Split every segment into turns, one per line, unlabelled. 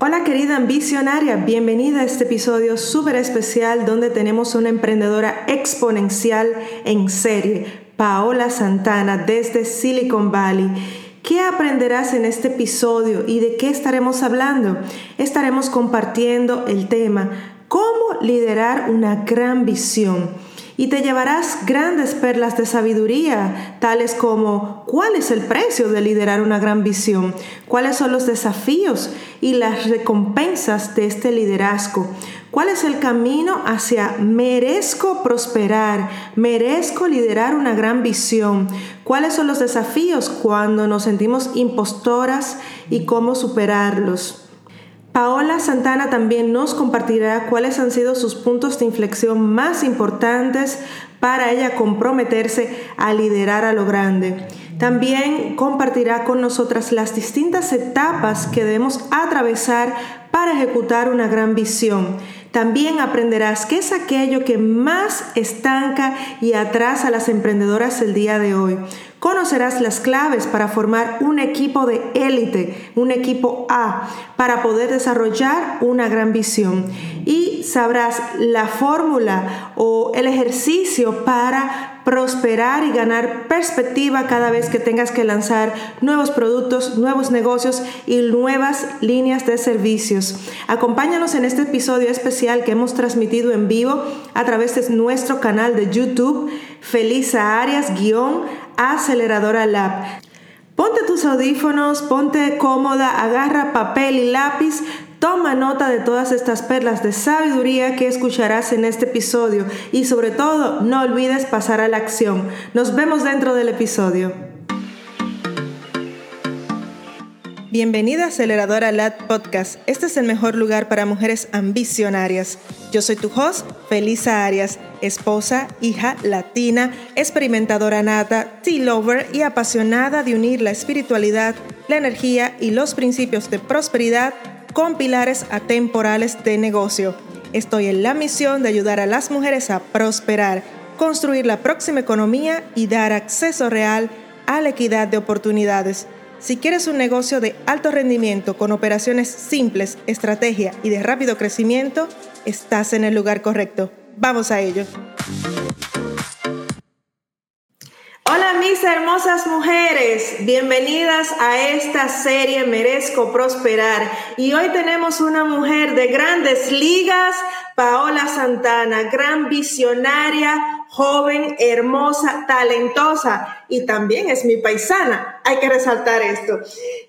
Hola querida ambicionaria, bienvenida a este episodio súper especial donde tenemos una emprendedora exponencial en serie, Paola Santana desde Silicon Valley. ¿Qué aprenderás en este episodio y de qué estaremos hablando? Estaremos compartiendo el tema, cómo liderar una gran visión y te llevarás grandes perlas de sabiduría, tales como cuál es el precio de liderar una gran visión, cuáles son los desafíos y las recompensas de este liderazgo, cuál es el camino hacia merezco prosperar, merezco liderar una gran visión, cuáles son los desafíos cuando nos sentimos impostoras y cómo superarlos. Paola Santana también nos compartirá cuáles han sido sus puntos de inflexión más importantes para ella comprometerse a liderar a lo grande. También compartirá con nosotras las distintas etapas que debemos atravesar para ejecutar una gran visión. También aprenderás qué es aquello que más estanca y atrasa a las emprendedoras el día de hoy. Conocerás las claves para formar un equipo de élite, un equipo A, para poder desarrollar una gran visión. Y sabrás la fórmula o el ejercicio para prosperar y ganar perspectiva cada vez que tengas que lanzar nuevos productos, nuevos negocios y nuevas líneas de servicios. Acompáñanos en este episodio especial que hemos transmitido en vivo a través de nuestro canal de YouTube, Felisa Arias, guion Aceleradora Lab. Ponte tus audífonos, ponte cómoda, agarra papel y lápiz, Toma nota de todas estas perlas de sabiduría que escucharás en este episodio y sobre todo no olvides pasar a la acción. Nos vemos dentro del episodio. Bienvenida a Aceleradora LAT Podcast. Este es el mejor lugar para mujeres ambicionarias. Yo soy tu host, Felisa Arias, esposa, hija latina, experimentadora nata, tea lover y apasionada de unir la espiritualidad, la energía y los principios de prosperidad con pilares atemporales de negocio. Estoy en la misión de ayudar a las mujeres a prosperar, construir la próxima economía y dar acceso real a la equidad de oportunidades. Si quieres un negocio de alto rendimiento con operaciones simples, estrategia y de rápido crecimiento, estás en el lugar correcto. Vamos a ello. Hola mis hermosas mujeres, bienvenidas a esta serie Merezco Prosperar. Y hoy tenemos una mujer de grandes ligas, Paola Santana, gran visionaria, joven, hermosa, talentosa y también es mi paisana. Hay que resaltar esto.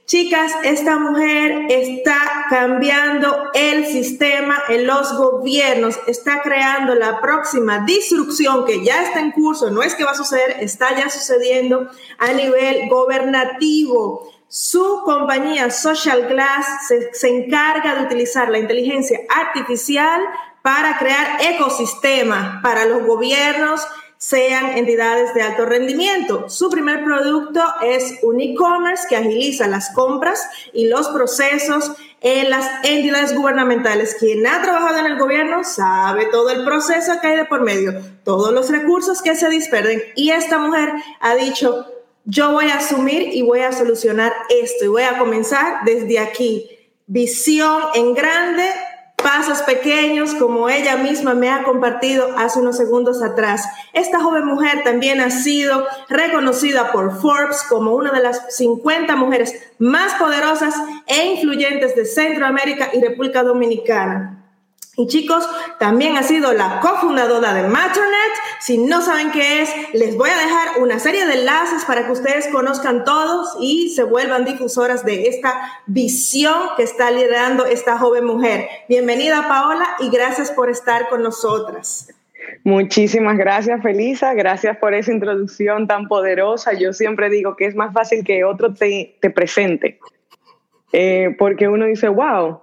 Chicas, esta mujer está cambiando el sistema en los gobiernos, está creando la próxima disrupción que ya está en curso, no es que va a suceder, está ya sucediendo a nivel gobernativo. Su compañía Social Glass se, se, encarga de utilizar la inteligencia artificial para crear ecosistemas para los gobiernos, sean entidades de alto rendimiento. Su primer producto es un e-commerce que agiliza las compras y los procesos en las entidades gubernamentales. Quien ha trabajado en el gobierno sabe todo el proceso que hay de por medio, todos los recursos que se disperden. Y esta mujer ha dicho, yo voy a asumir y voy a solucionar esto y voy a comenzar desde aquí. Visión en grande, pasos pequeños como ella misma me ha compartido hace unos segundos atrás. Esta joven mujer también ha sido reconocida por Forbes como una de las 50 mujeres más poderosas e influyentes de Centroamérica y República Dominicana. Y chicos, también ha sido la cofundadora de Matternet. Si no saben qué es, les voy a dejar una serie de enlaces para que ustedes conozcan todos y se vuelvan difusoras de esta visión que está liderando esta joven mujer. Bienvenida Paola y gracias por estar con nosotras.
Muchísimas gracias, Felisa. Gracias por esa introducción tan poderosa. Yo siempre digo que es más fácil que otro te, te presente, eh, porque uno dice, wow,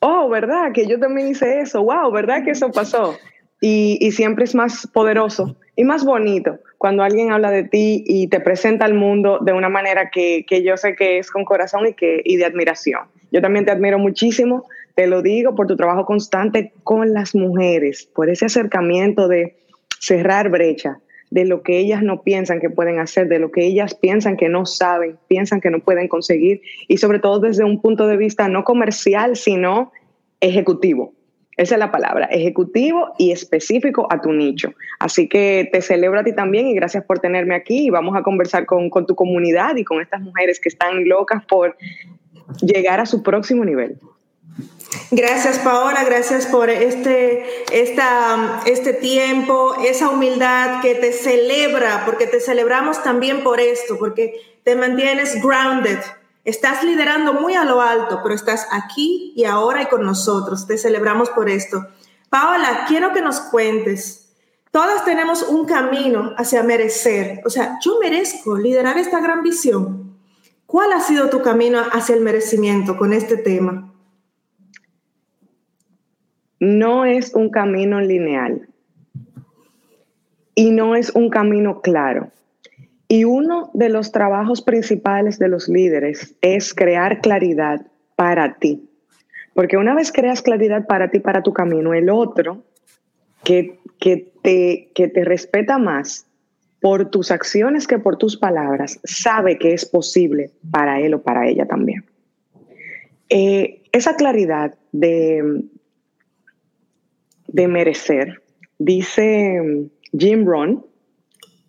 oh, ¿verdad? Que yo también hice eso, wow, ¿verdad que eso pasó? Y, siempre es más poderoso y más bonito cuando alguien habla de ti y te presenta al mundo de una manera que, yo sé que es con corazón y, que, y de admiración. Yo también te admiro muchísimo, te lo digo, por tu trabajo constante con las mujeres, por ese acercamiento de cerrar brecha, de lo que ellas no piensan que pueden hacer, de lo que ellas piensan que no saben, piensan que no pueden conseguir y sobre todo desde un punto de vista no comercial, sino ejecutivo. Esa es la palabra, ejecutivo y específico a tu nicho. Así que te celebro a ti también y gracias por tenerme aquí y vamos a conversar con, con tu comunidad y con estas mujeres que están locas por llegar a su próximo nivel.
Gracias Paola, gracias por este, esta, este tiempo, esa humildad que te celebra, porque te celebramos también por esto, porque te mantienes grounded, Estás liderando muy a lo alto, pero estás aquí y ahora y con nosotros. Te celebramos por esto. Paola, quiero que nos cuentes. Todas tenemos un camino hacia merecer. O sea, yo merezco liderar esta gran visión. ¿Cuál ha sido tu camino hacia el merecimiento con este tema?
No es un camino lineal y no es un camino claro. Y uno de los trabajos principales de los líderes es crear claridad para ti. Porque una vez creas claridad para ti, para tu camino, el otro que, que, te, que te respeta más por tus acciones que por tus palabras, sabe que es posible para él o para ella también. Eh, esa claridad de, de merecer, dice Jim Rohn,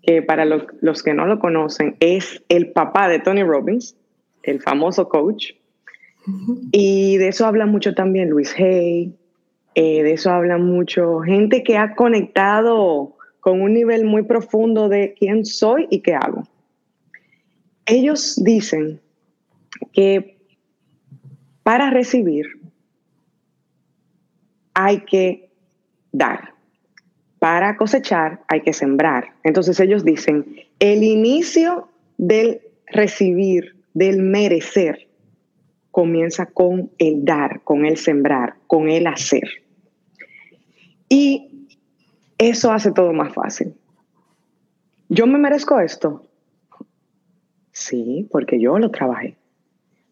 que para los que no lo conocen es el papá de Tony Robbins, el famoso coach. Y de eso habla mucho también Luis Hay, eh, de eso habla mucho gente que ha conectado con un nivel muy profundo de quién soy y qué hago. Ellos dicen que para recibir hay que dar para cosechar hay que sembrar. Entonces ellos dicen, el inicio del recibir, del merecer, comienza con el dar, con el sembrar, con el hacer. Y eso hace todo más fácil. ¿Yo me merezco esto? Sí, porque yo lo trabajé,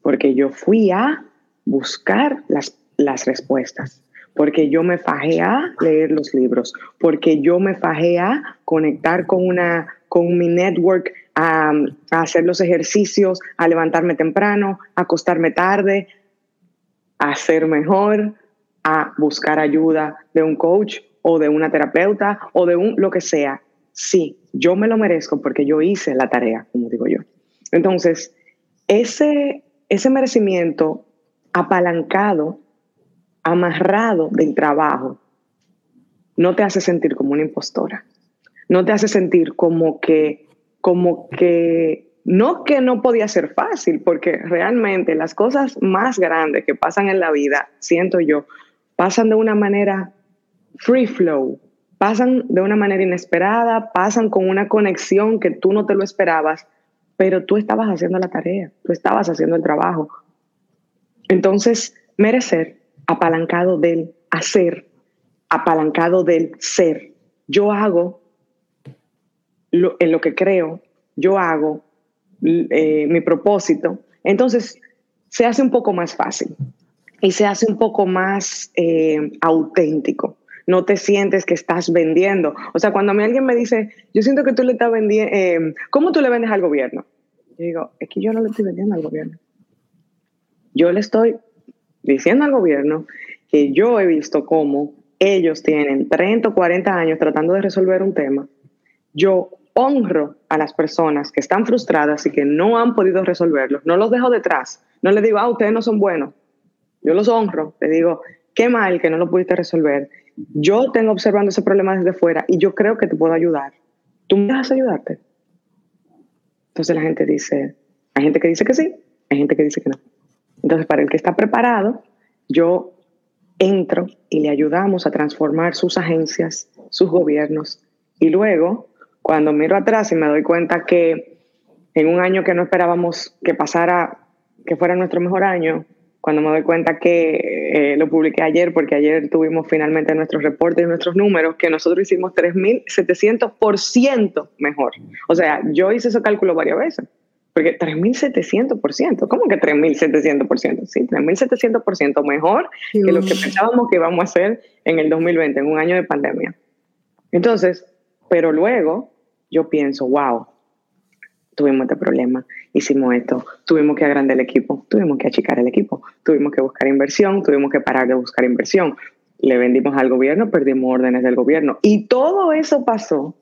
porque yo fui a buscar las, las respuestas porque yo me fajé leer los libros, porque yo me fajé conectar con, una, con mi network, a, a hacer los ejercicios, a levantarme temprano, a acostarme tarde, a ser mejor, a buscar ayuda de un coach o de una terapeuta o de un lo que sea. Sí, yo me lo merezco porque yo hice la tarea, como digo yo. Entonces, ese, ese merecimiento apalancado amarrado del trabajo no te hace sentir como una impostora. No te hace sentir como que, como que, no que no podía ser fácil, porque realmente las cosas más grandes que pasan en la vida, siento yo, pasan de una manera free flow, pasan de una manera inesperada, pasan con una conexión que tú no te lo esperabas, pero tú estabas haciendo la tarea, tú estabas haciendo el trabajo. Entonces, merecer apalancado del hacer, apalancado del ser. Yo hago en lo que creo, yo hago eh, mi propósito. Entonces, se hace un poco más fácil y se hace un poco más eh, auténtico. No te sientes que estás vendiendo. O sea, cuando a mí alguien me dice, yo siento que tú le estás vendiendo, eh, ¿cómo tú le vendes al gobierno? Yo digo, es que yo no le estoy vendiendo al gobierno. Yo le estoy diciendo al gobierno que yo he visto cómo ellos tienen 30 o 40 años tratando de resolver un tema. Yo honro a las personas que están frustradas y que no han podido resolverlo. No los dejo detrás. No les digo, ah, ustedes no son buenos. Yo los honro. Les digo, qué mal que no lo pudiste resolver. Yo tengo observando ese problema desde fuera y yo creo que te puedo ayudar. ¿Tú me a ayudarte? Entonces la gente dice, hay gente que dice que sí, hay gente que dice que no. Entonces, para el que está preparado, yo entro y le ayudamos a transformar sus agencias, sus gobiernos. Y luego, cuando miro atrás y me doy cuenta que en un año que no esperábamos que pasara, que fuera nuestro mejor año, cuando me doy cuenta que eh, lo publiqué ayer, porque ayer tuvimos finalmente nuestros reportes y nuestros números, que nosotros hicimos 3.700% mejor. O sea, yo hice ese cálculo varias veces. Porque 3.700%, ¿cómo que 3.700%? Sí, 3.700% mejor que lo que pensábamos que íbamos a hacer en el 2020, en un año de pandemia. Entonces, pero luego yo pienso, wow, tuvimos este problema, hicimos esto, tuvimos que agrandar el equipo, tuvimos que achicar el equipo, tuvimos que buscar inversión, tuvimos que parar de buscar inversión, le vendimos al gobierno, perdimos órdenes del gobierno. Y todo eso pasó.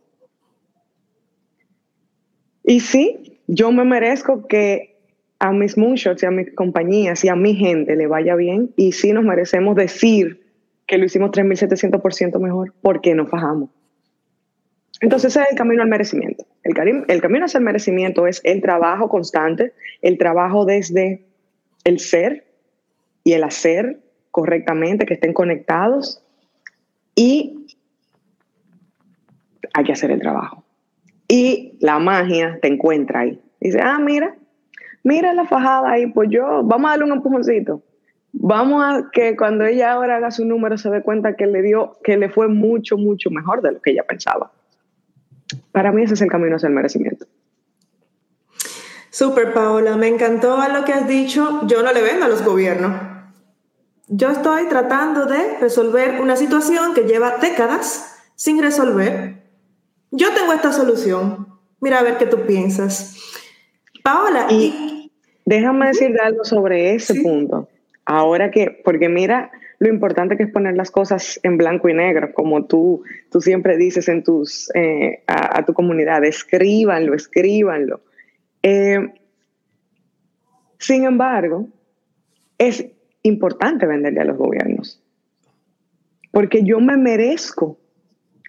Y sí, yo me merezco que a mis moonshots y a mis compañías y a mi gente le vaya bien. Y sí nos merecemos decir que lo hicimos 3.700% mejor porque nos fajamos. Entonces ese es el camino al merecimiento. El, el camino hacia el merecimiento es el trabajo constante, el trabajo desde el ser y el hacer correctamente, que estén conectados y hay que hacer el trabajo. Y la magia te encuentra ahí. Dice, ah, mira, mira la fajada ahí, pues yo, vamos a darle un empujoncito. Vamos a que cuando ella ahora haga su número se dé cuenta que le dio, que le fue mucho, mucho mejor de lo que ella pensaba. Para mí ese es el camino hacia el merecimiento.
Super, Paola, me encantó lo que has dicho. Yo no le vendo a los gobiernos. Yo estoy tratando de resolver una situación que lleva décadas sin resolver. Yo tengo esta solución. Mira a ver qué tú piensas. Paola,
y, déjame decirte algo sobre ese punto. Ahora que, porque mira, lo importante que es poner las cosas en blanco y negro, como tú, tú siempre dices en tus, eh, a, tu comunidad, escríbanlo, escríbanlo. Eh, sin embargo, es importante venderle a los gobiernos, porque yo me merezco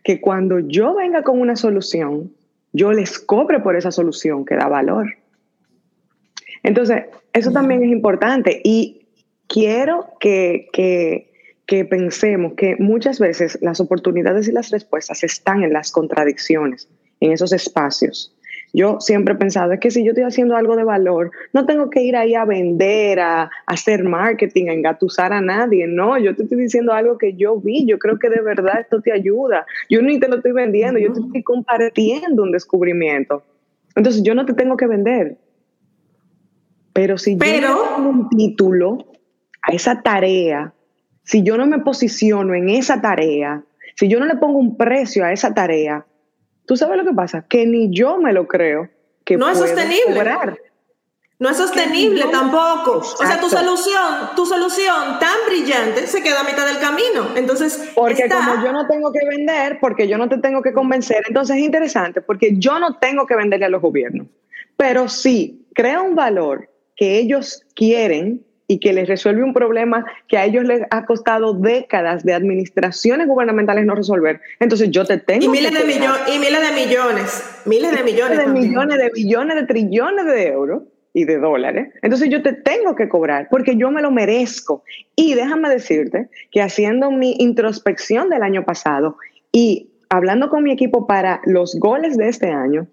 que cuando yo venga con una solución, yo les cobre por esa solución que da valor. Entonces, eso también es importante y quiero que, que, pensemos que muchas veces las oportunidades y las respuestas están en las contradicciones, en esos espacios. Yo siempre he pensado, es que si yo estoy haciendo algo de valor, no tengo que ir ahí a vender, a, hacer marketing, a engatusar a nadie. No, yo te estoy diciendo algo que yo vi, yo creo que de verdad esto te ayuda. Yo ni te lo estoy vendiendo, yo te estoy compartiendo un descubrimiento. Entonces yo no te tengo que vender. Pero si yo tengo un título, a esa tarea, si yo no me posiciono en esa tarea, si yo no le pongo un precio a esa tarea, tú sabes lo que pasa, que ni yo me lo creo que
no es sostenible. No es sostenible tampoco. O sea, tu solución, tu solución tan brillante se queda a mitad del camino. Entonces,
porque como yo no tengo que vender, porque yo no te tengo que convencer, entonces es interesante, porque yo no tengo que venderle a los gobiernos, pero sí crea un valor que ellos quieren y que les resuelve un problema que a ellos les ha costado décadas de administraciones gubernamentales no resolver. Entonces yo te tengo...
Y miles, de, millones, y miles de millones, miles de millones.
De millones, de billones, de trillones de euros y de dólares. Entonces yo te tengo que cobrar porque yo me lo merezco. Y déjame decirte que haciendo mi introspección del año pasado y hablando con mi equipo para los goles de este año,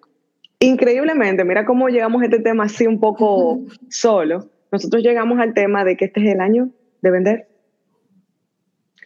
increíblemente, mira cómo llegamos a este tema así un poco solo nosotros llegamos al tema de que este es el año de vender.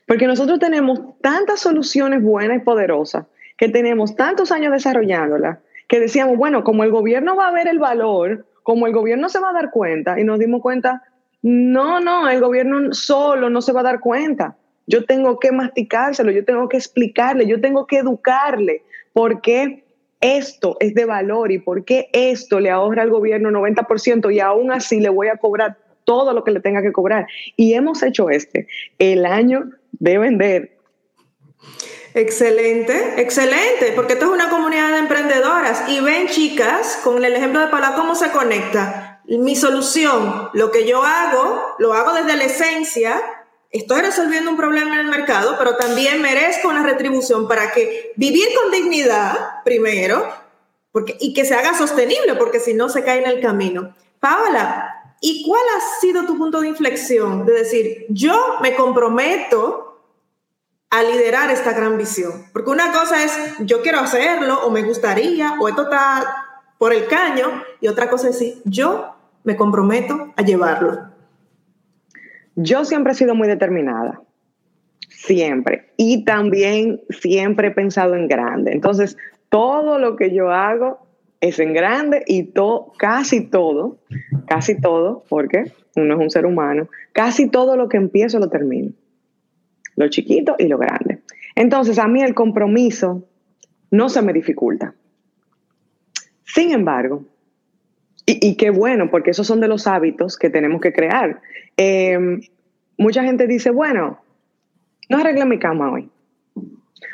Porque nosotros tenemos tantas soluciones buenas y poderosas, que tenemos tantos años desarrollándolas, que decíamos, bueno, como el gobierno va a ver el valor, como el gobierno se va a dar cuenta, y nos dimos cuenta, no, no, el gobierno solo no se va a dar cuenta. Yo tengo que masticárselo, yo tengo que explicarle, yo tengo que educarle, porque esto es de valor y por qué esto le ahorra al gobierno 90% y aún así le voy a cobrar todo lo que le tenga que cobrar. Y hemos hecho este, el año de vender.
Excelente, excelente, porque esto es una comunidad de emprendedoras y ven chicas, con el ejemplo de Paula, cómo se conecta. Mi solución, lo que yo hago, lo hago desde la esencia, estoy resolviendo un problema en el mercado, pero también merezco una retribución para que vivir con dignidad primero porque, y que se haga sostenible, porque si no se cae en el camino. Paola, ¿y cuál ha sido tu punto de inflexión de decir, yo me comprometo a liderar esta gran visión? Porque una cosa es, yo quiero hacerlo, o me gustaría, o esto está por el caño, y otra cosa es decir, yo me comprometo a llevarlo.
Yo siempre he sido muy determinada, siempre. Y también siempre he pensado en grande. Entonces, todo lo que yo hago es en grande y casi todo, casi todo, porque uno es un ser humano, casi todo lo que empiezo lo termino. Lo chiquito y lo grande. Entonces, a mí el compromiso no se me dificulta. Sin embargo, y, qué bueno, porque esos son de los hábitos que tenemos que crear. Em, mucha gente dice, bueno, no arreglé mi cama hoy.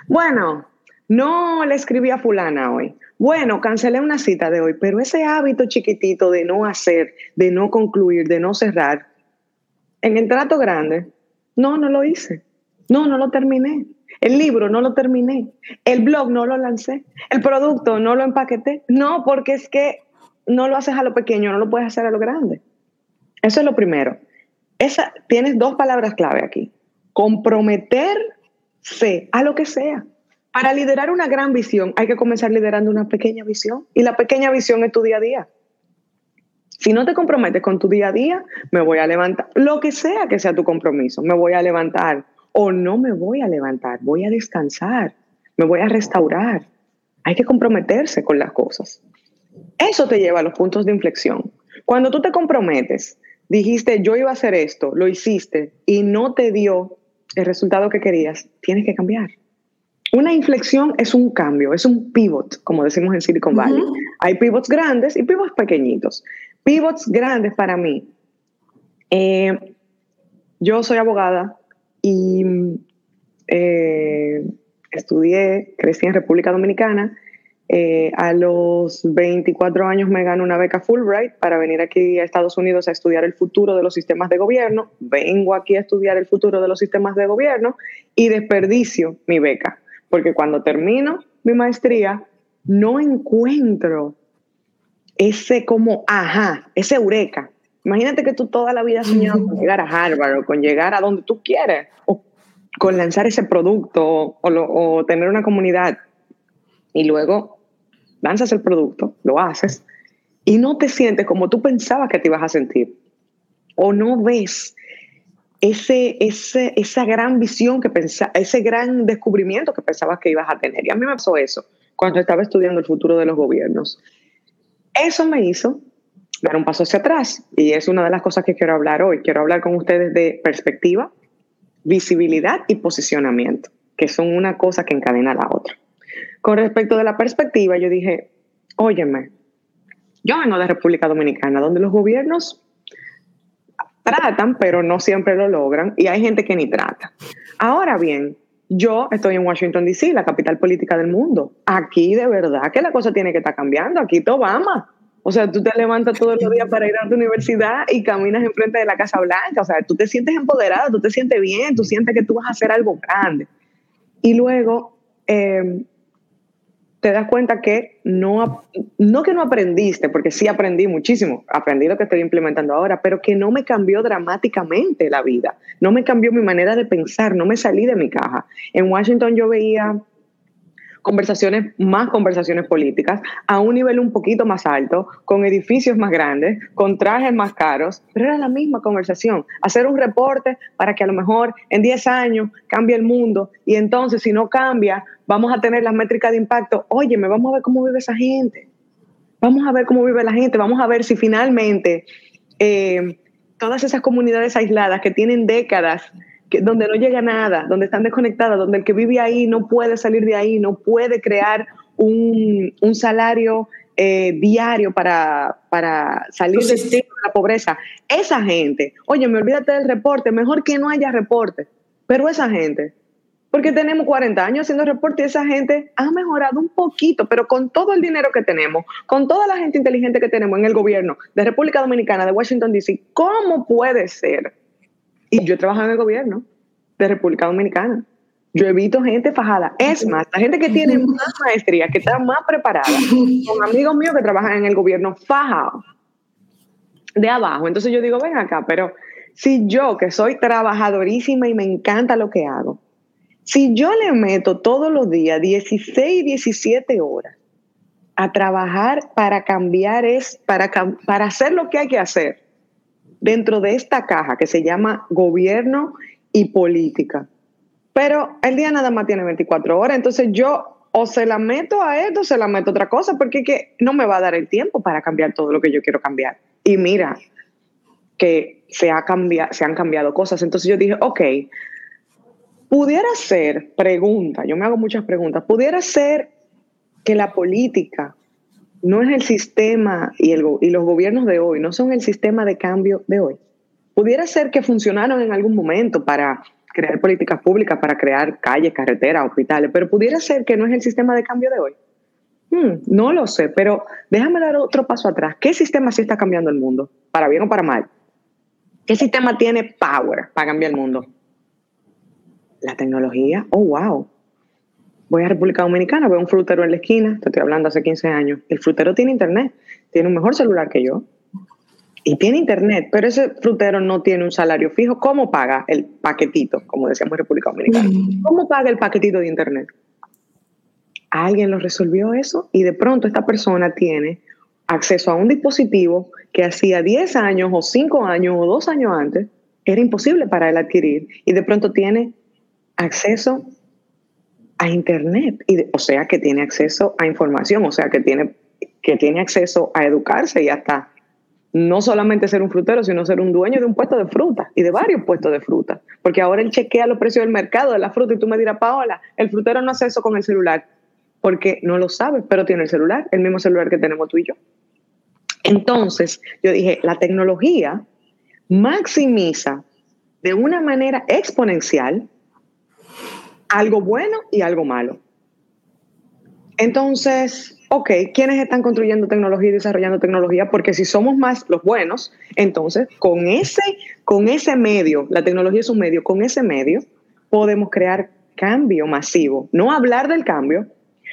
Bueno, no le escribí a fulana hoy. Bueno, cancelé una cita de hoy, pero ese hábito chiquitito de no hacer, de no concluir, de no cerrar, en el trato grande, no, no lo hice. No, no lo terminé. El libro no lo terminé. El blog no lo lancé. El producto no lo empaqueté. No, porque es que no lo haces a lo pequeño, no lo puedes hacer a lo grande. Eso es lo primero. Esa, tienes dos palabras clave aquí. Comprometerse a lo que sea. Para liderar una gran visión hay que comenzar liderando una pequeña visión. Y la pequeña visión es tu día a día. Si no te comprometes con tu día a día, me voy a levantar. Lo que sea que sea tu compromiso, me voy a levantar o no me voy a levantar, voy a descansar, me voy a restaurar. Hay que comprometerse con las cosas. Eso te lleva a los puntos de inflexión. Cuando tú te comprometes, dijiste yo iba a hacer esto, lo hiciste y no te dio el resultado que querías, tienes que cambiar. Una inflexión es un cambio, es un pivot, como decimos en Silicon Valley. Hay pivots grandes y pivots pequeñitos. Pivots grandes para mí. Eh, yo soy abogada, y eh, estudié, crecí en República Dominicana. Eh, a los 24 años me gano una beca Fulbright para venir aquí a Estados Unidos a estudiar el futuro de los sistemas de gobierno. Vengo aquí a estudiar el futuro de los sistemas de gobierno y desperdicio mi beca, porque cuando termino mi maestría no encuentro ese como, ajá, ese eureka, Imagínate que tú toda la vida has soñado con llegar a Harvard o con llegar a donde tú quieres, o con lanzar ese producto o, tener una comunidad. Y luego lanzas el producto, lo haces, y no te sientes como tú pensabas que te ibas a sentir. O no ves ese, ese, esa gran visión que pensaba, ese gran descubrimiento que pensabas que ibas a tener. Y a mí me pasó eso cuando estaba estudiando el futuro de los gobiernos. Eso me hizo dar un paso hacia atrás. Y es una de las cosas que quiero hablar hoy. Quiero hablar con ustedes de perspectiva, visibilidad y posicionamiento, que son una cosa que encadena a la otra. Con respecto de la perspectiva, yo dije, óyeme, yo vengo de República Dominicana, donde los gobiernos tratan, pero no siempre lo logran, y hay gente que ni trata. Ahora bien, yo estoy en Washington, D.C., la capital política del mundo. Aquí de verdad que la cosa tiene que estar cambiando. Aquí Obama o sea, tú te levantas todos los días para ir a tu universidad y caminas enfrente de la Casa Blanca. O sea, tú te sientes empoderada, tú te sientes bien, tú sientes que tú vas a hacer algo grande. Y luego em, te das cuenta que no, no que no aprendiste, porque sí aprendí muchísimo, aprendí lo que estoy implementando ahora, pero que no me cambió dramáticamente la vida, no me cambió mi manera de pensar, no me salí de mi caja. En Washington yo veía conversaciones, más conversaciones políticas, a un nivel un poquito más alto, con edificios más grandes, con trajes más caros, pero era la misma conversación. Hacer un reporte para que a lo mejor en 10 años cambie el mundo y entonces si no cambia, vamos a tener las métricas de impacto. Oye, me vamos a ver cómo vive esa gente. Vamos a ver cómo vive la gente, vamos a ver si finalmente eh, todas esas comunidades aisladas que tienen décadas donde no llega nada, donde están desconectadas, donde el que vive ahí no puede salir de ahí, no puede crear un, salario eh, diario para, para salir de la pobreza. Esa gente, oye, me olvídate del reporte, mejor que no haya reporte, pero esa gente, porque tenemos 40 años haciendo reporte y esa gente ha mejorado un poquito, pero con todo el dinero que tenemos, con toda la gente inteligente que tenemos en el gobierno de República Dominicana, de Washington, D.C., ¿cómo puede ser? Y yo he trabajado en el gobierno de República Dominicana. Yo he visto gente fajada. Es más, la gente que tiene más maestría, que está más preparada, con amigos míos que trabajan en el gobierno fajado de abajo. Entonces yo digo, ven acá, pero si yo, que soy trabajadorísima y me encanta lo que hago, si yo le meto todos los días 16, 17 horas a trabajar para cambiar, es, para, para hacer lo que hay que hacer, dentro de esta caja que se llama gobierno y política. Pero el día nada más tiene 24 horas, entonces yo o se la meto a esto o se la meto a otra cosa, porque que no me va a dar el tiempo para cambiar todo lo que yo quiero cambiar. Y mira, que se, ha cambiado, se han cambiado cosas. Entonces yo dije, ok, pudiera ser, pregunta, yo me hago muchas preguntas, pudiera ser que la política no es el sistema y, el, y los gobiernos de hoy, no son el sistema de cambio de hoy. Pudiera ser que funcionaron en algún momento para crear políticas públicas, para crear calles, carreteras, hospitales, pero pudiera ser que no es el sistema de cambio de hoy. Hmm, no lo sé, pero déjame dar otro paso atrás. ¿Qué sistema sí está cambiando el mundo? ¿Para bien o para mal? ¿Qué sistema tiene power para cambiar el mundo? La tecnología. Oh, wow voy a República Dominicana, veo un frutero en la esquina, te estoy hablando hace 15 años, el frutero tiene internet, tiene un mejor celular que yo y tiene internet, pero ese frutero no tiene un salario fijo. ¿Cómo paga el paquetito, como decíamos en República Dominicana? Mm. ¿Cómo paga el paquetito de internet? Alguien lo resolvió eso y de pronto esta persona tiene acceso a un dispositivo que hacía 10 años o 5 años o 2 años antes era imposible para él adquirir y de pronto tiene acceso a Internet, y, o sea que tiene acceso a información, o sea que tiene, que tiene acceso a educarse y hasta no solamente ser un frutero, sino ser un dueño de un puesto de fruta y de varios puestos de fruta. Porque ahora él chequea los precios del mercado de la fruta y tú me dirás, Paola, el frutero no hace eso con el celular, porque no lo sabe, pero tiene el celular, el mismo celular que tenemos tú y yo. Entonces, yo dije, la tecnología maximiza de una manera exponencial algo bueno y algo malo. Entonces, ok, ¿quiénes están construyendo tecnología y desarrollando tecnología? Porque si somos más los buenos, entonces con ese, con ese medio, la tecnología es un medio, con ese medio podemos crear cambio masivo. No hablar del cambio,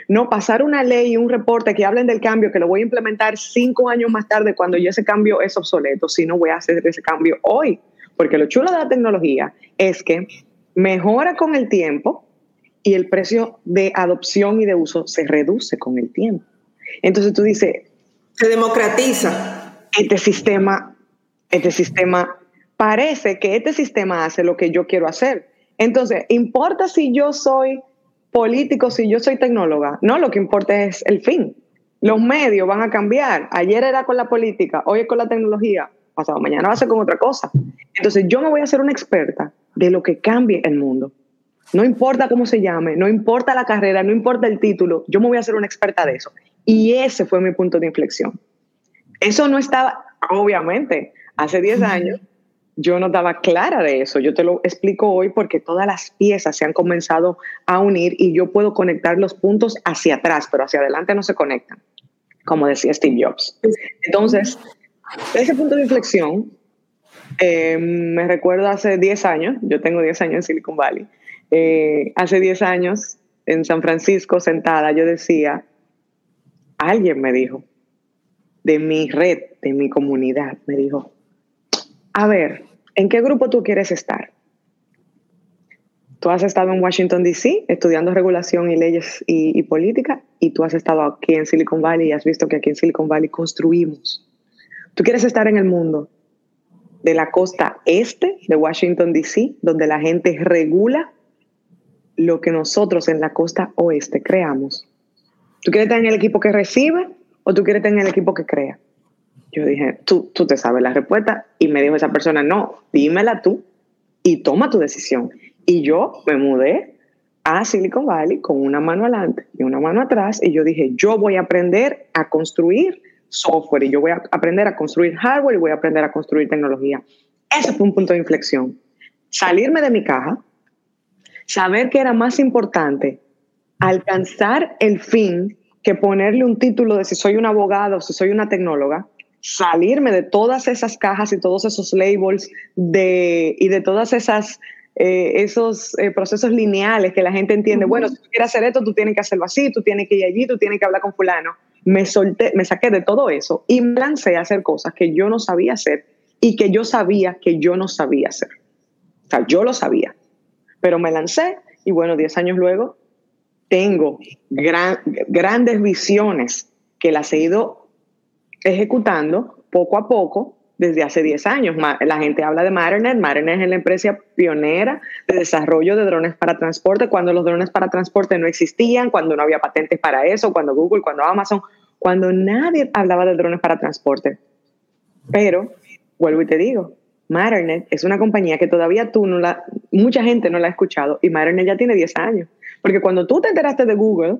no pasar una ley y un reporte que hablen del cambio, que lo voy a implementar cinco años más tarde cuando ya ese cambio es obsoleto, sino voy a hacer ese cambio hoy. Porque lo chulo de la tecnología es que mejora con el tiempo y el precio de adopción y de uso se reduce con el tiempo. Entonces tú dices...
Se democratiza.
Este sistema, este sistema, parece que este sistema hace lo que yo quiero hacer. Entonces, ¿importa si yo soy político, si yo soy tecnóloga? No, lo que importa es el fin. Los medios van a cambiar. Ayer era con la política, hoy es con la tecnología, pasado mañana va a ser con otra cosa. Entonces, yo me voy a hacer una experta de lo que cambie el mundo. No importa cómo se llame, no importa la carrera, no importa el título, yo me voy a hacer una experta de eso. Y ese fue mi punto de inflexión. Eso no estaba, obviamente, hace 10 años yo no estaba clara de eso. Yo te lo explico hoy porque todas las piezas se han comenzado a unir y yo puedo conectar los puntos hacia atrás, pero hacia adelante no se conectan, como decía Steve Jobs. Entonces, ese punto de inflexión, eh, me recuerdo hace 10 años, yo tengo 10 años en Silicon Valley, eh, hace 10 años en San Francisco sentada, yo decía, alguien me dijo, de mi red, de mi comunidad, me dijo, a ver, ¿en qué grupo tú quieres estar? Tú has estado en Washington, D.C., estudiando regulación y leyes y, y, política, y tú has estado aquí en Silicon Valley y has visto que aquí en Silicon Valley construimos. Tú quieres estar en el mundo de la costa este de Washington, D.C., donde la gente regula lo que nosotros en la costa oeste creamos. ¿Tú quieres estar en el equipo que recibe o tú quieres estar en el equipo que crea? Yo dije, tú, tú te sabes la respuesta. Y me dijo esa persona, no, dímela tú y toma tu decisión. Y yo me mudé a Silicon Valley con una mano adelante y una mano atrás. Y yo dije, yo voy a aprender a construir software y yo voy a aprender a construir hardware y voy a aprender a construir tecnología. Ese fue un punto de inflexión. Salirme de mi caja, saber que era más importante alcanzar el fin que ponerle un título de si soy un abogado o si soy una tecnóloga, salirme de todas esas cajas y todos esos labels de, y de todas esas eh, esos eh, procesos lineales que la gente entiende, bueno, si tú quieres hacer esto, tú tienes que hacerlo así, tú tienes que ir allí, tú tienes que hablar con fulano. Me solté, me saqué de todo eso y me lancé a hacer cosas que yo no sabía hacer y que yo sabía que yo no sabía hacer. O sea, yo lo sabía, pero me lancé y bueno, 10 años luego tengo grandes visiones que las he ido ejecutando poco a poco desde hace 10 años. La gente habla de Matternet. Matternet es la empresa pionera de desarrollo de drones para transporte, cuando los drones para transporte no existían, cuando no había patentes para eso, cuando Google, cuando Amazon, cuando nadie hablaba de drones para transporte. Pero, vuelvo y te digo, Matternet es una compañía que todavía tú no la, mucha gente no la ha escuchado y Matternet ya tiene 10 años. Porque cuando tú te enteraste de Google,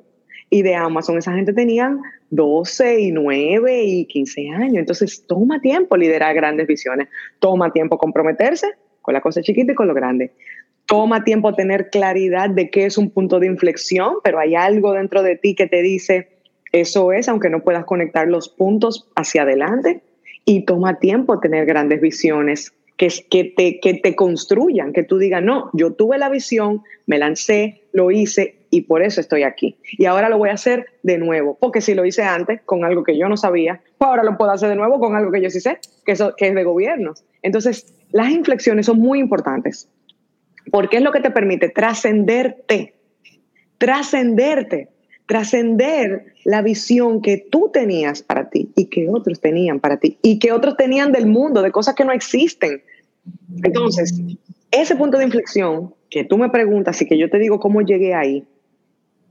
y de Amazon, esa gente tenían 12 y 9 y 15 años. Entonces, toma tiempo liderar grandes visiones, toma tiempo comprometerse con la cosa chiquita y con lo grande. Toma tiempo tener claridad de qué es un punto de inflexión, pero hay algo dentro de ti que te dice, eso es, aunque no puedas conectar los puntos hacia adelante. Y toma tiempo tener grandes visiones que, que, te, que te construyan, que tú digas, no, yo tuve la visión, me lancé, lo hice y por eso estoy aquí. Y ahora lo voy a hacer de nuevo, porque si lo hice antes con algo que yo no sabía, pues ahora lo puedo hacer de nuevo con algo que yo sí sé, que, eso, que es de gobiernos. Entonces, las inflexiones son muy importantes, porque es lo que te permite trascenderte, trascenderte, trascender la visión que tú tenías para ti y que otros tenían para ti y que otros tenían del mundo, de cosas que no existen. Entonces, ese punto de inflexión que tú me preguntas y que yo te digo cómo llegué ahí,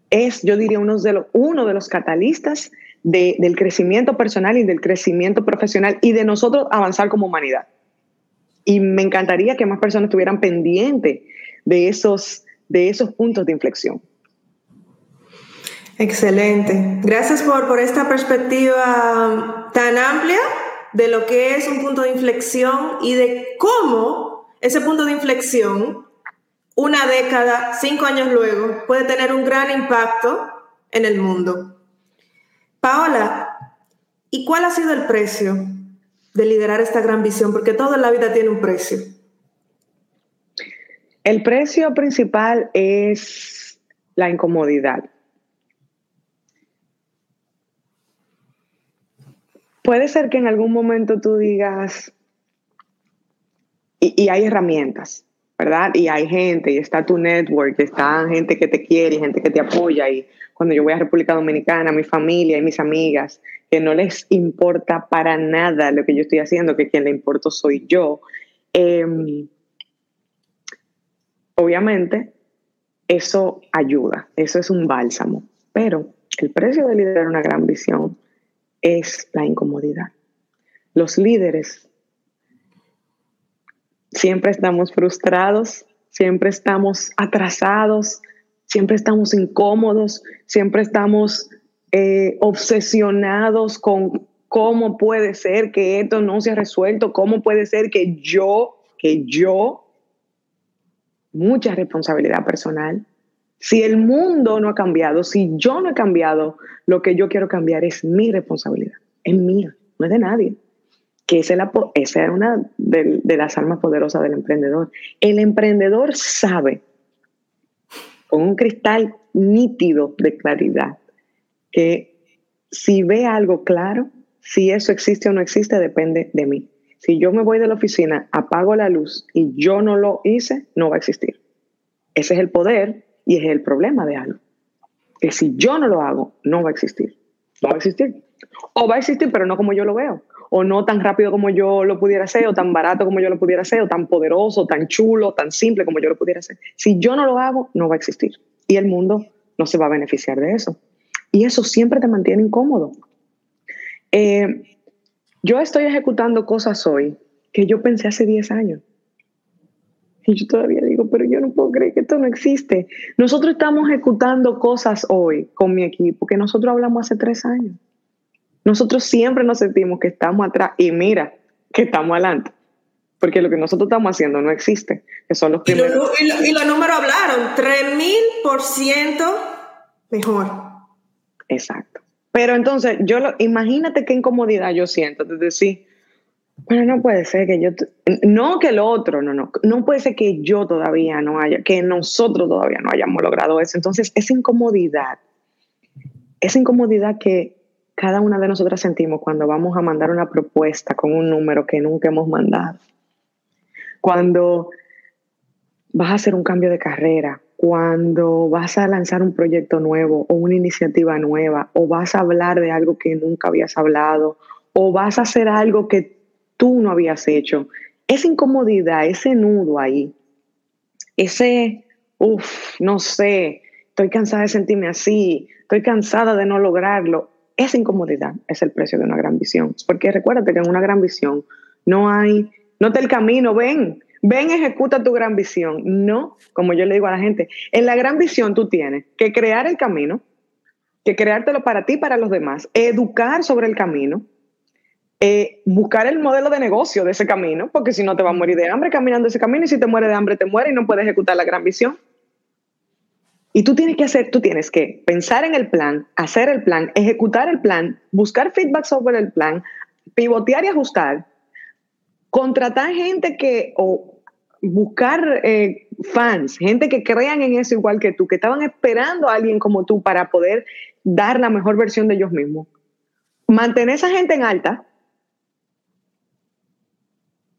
es, yo diría, uno de los, uno de los catalistas del crecimiento personal y del crecimiento profesional y de nosotros avanzar como humanidad. Y me encantaría que más personas estuvieran pendientes de esos, de esos puntos de inflexión.
Excelente. Gracias por, por esta perspectiva tan amplia de lo que es un punto de inflexión y de cómo ese punto de inflexión, una década, cinco años luego, puede tener un gran impacto en el mundo. Paola, ¿y cuál ha sido el precio de liderar esta gran visión? Porque toda la vida tiene un precio.
El precio principal es la incomodidad. Puede ser que en algún momento tú digas, y, hay herramientas, ¿verdad? Y hay gente, y está tu network, está gente que te quiere, y gente que te apoya, y cuando yo voy a República Dominicana, mi familia y mis amigas, que no les importa para nada lo que yo estoy haciendo, que quien le importa soy yo. Em, obviamente, eso ayuda, eso es un bálsamo, pero el precio de liderar una gran visión es la incomodidad. Los líderes siempre estamos frustrados, siempre estamos atrasados, siempre estamos incómodos, siempre estamos eh, obsesionados con cómo puede ser que esto no se ha resuelto, cómo puede ser que yo, que yo, mucha responsabilidad personal, si el mundo no ha cambiado, si yo no he cambiado, lo que yo quiero cambiar es mi responsabilidad, es mía, no es de nadie. Que esa es, una de, las armas poderosas del emprendedor. El emprendedor sabe, con un cristal nítido de claridad, que si ve algo claro, si eso existe o no existe, depende de mí. Si yo me voy de la oficina, apago la luz y yo no lo hice, no va a existir. Ese es el poder y es el problema de algo. Que si yo no lo hago, no va a existir. No va a existir. O va a existir, pero no como yo lo veo. O no tan rápido como yo lo pudiera hacer, o tan barato como yo lo pudiera hacer, o tan poderoso, tan chulo, tan simple como yo lo pudiera hacer. Si yo no lo hago, no va a existir. Y el mundo no se va a beneficiar de eso. Y eso siempre te mantiene incómodo. Eh, yo estoy ejecutando cosas hoy que yo pensé hace 10 años. Y yo todavía digo, pero yo no puedo creer que esto no existe. Nosotros estamos ejecutando cosas hoy con mi equipo que nosotros hablamos hace tres años. Nosotros siempre nos sentimos que estamos atrás y mira que estamos adelante. Porque lo que nosotros estamos haciendo no existe, que son los primeros.
Y, los números hablaron, 3000% mejor.
Exacto. Pero entonces, yo lo, imagínate qué incomodidad yo siento de decir, pero no puede ser que yo, no que el otro, no, no, no puede ser que yo todavía no haya, que nosotros todavía no hayamos logrado eso. Entonces, esa incomodidad, esa incomodidad que cada una de nosotras sentimos cuando vamos a mandar una propuesta con un número que nunca hemos mandado, cuando vas a hacer un cambio de carrera, cuando vas a lanzar un proyecto nuevo o una iniciativa nueva, o vas a hablar de algo que nunca habías hablado, o vas a hacer algo que tú no habías hecho. Esa incomodidad, ese nudo ahí, ese, uff, no sé, estoy cansada de sentirme así, estoy cansada de no lograrlo. Esa incomodidad es el precio de una gran visión. Porque recuérdate que en una gran visión no hay, no te el camino, ven, ven, ejecuta tu gran visión. No, como yo le digo a la gente, en la gran visión tú tienes que crear el camino, que creártelo para ti y para los demás, educar sobre el camino, eh, buscar el modelo de negocio de ese camino, porque si no te vas a morir de hambre caminando ese camino y si te mueres de hambre te mueres y no puedes ejecutar la gran visión. Y tú tienes que hacer, tú tienes que pensar en el plan, hacer el plan, ejecutar el plan, buscar feedback sobre el plan, pivotear y ajustar, contratar gente que, o buscar eh, fans, gente que crean en eso igual que tú, que estaban esperando a alguien como tú para poder dar la mejor versión de ellos mismos. Mantener esa gente en alta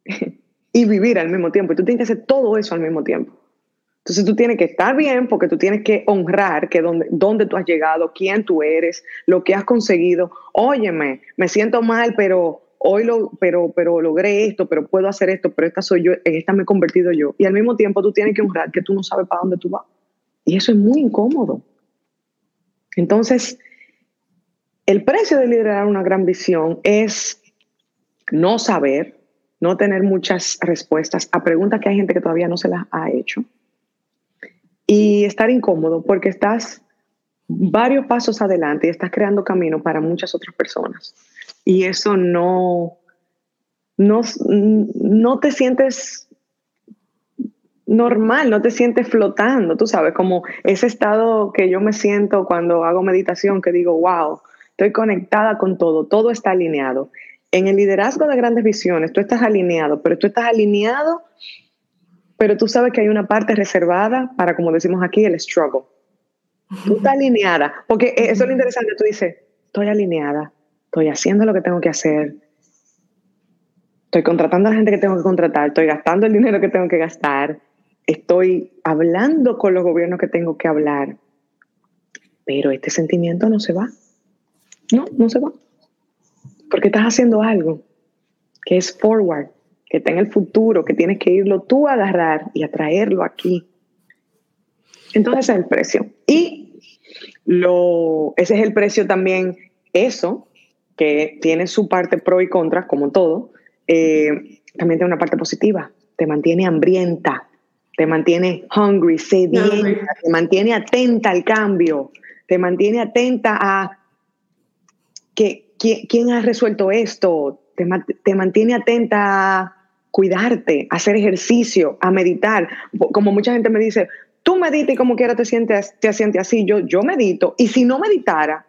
y vivir al mismo tiempo. Y tú tienes que hacer todo eso al mismo tiempo. Entonces tú tienes que estar bien porque tú tienes que honrar que dónde, dónde tú has llegado, quién tú eres, lo que has conseguido. Óyeme, me siento mal, pero hoy lo, pero, pero logré esto, pero puedo hacer esto, pero esta soy yo, en esta me he convertido yo. Y al mismo tiempo tú tienes que honrar que tú no sabes para dónde tú vas. Y eso es muy incómodo. Entonces, el precio de liderar una gran visión es no saber, no tener muchas respuestas a preguntas que hay gente que todavía no se las ha hecho y estar incómodo porque estás varios pasos adelante y estás creando camino para muchas otras personas. Y eso no, no, no te sientes normal, no te sientes flotando, tú sabes, como ese estado que yo me siento cuando hago meditación, que digo, wow, estoy conectada con todo, todo está alineado. En el liderazgo de grandes visiones, tú estás alineado, pero tú estás alineado pero tú sabes que hay una parte reservada para, como decimos aquí, el struggle. Tú estás alineada, porque eso es lo interesante, tú dices, estoy alineada, estoy haciendo lo que tengo que hacer, estoy contratando a la gente que tengo que contratar, estoy gastando el dinero que tengo que gastar, estoy hablando con los gobiernos que tengo que hablar, pero este sentimiento no se va. No, no se va. Porque estás haciendo algo que es forward, que está en el futuro, que tienes que irlo tú a agarrar y a traerlo aquí. Entonces ese es el precio. Y lo, ese es el precio también, eso, que tiene su parte pro y contra, como todo, eh, también tiene una parte positiva. Te mantiene hambrienta, te mantiene hungry, sedienta, te mantiene atenta al cambio, te mantiene atenta a que, quién, ha resuelto esto, te, te mantiene atenta a cuidarte, hacer ejercicio, a meditar. Como mucha gente me dice, tú meditas y como quiera te sientes, te sientes así. Yo, yo medito y si no meditara,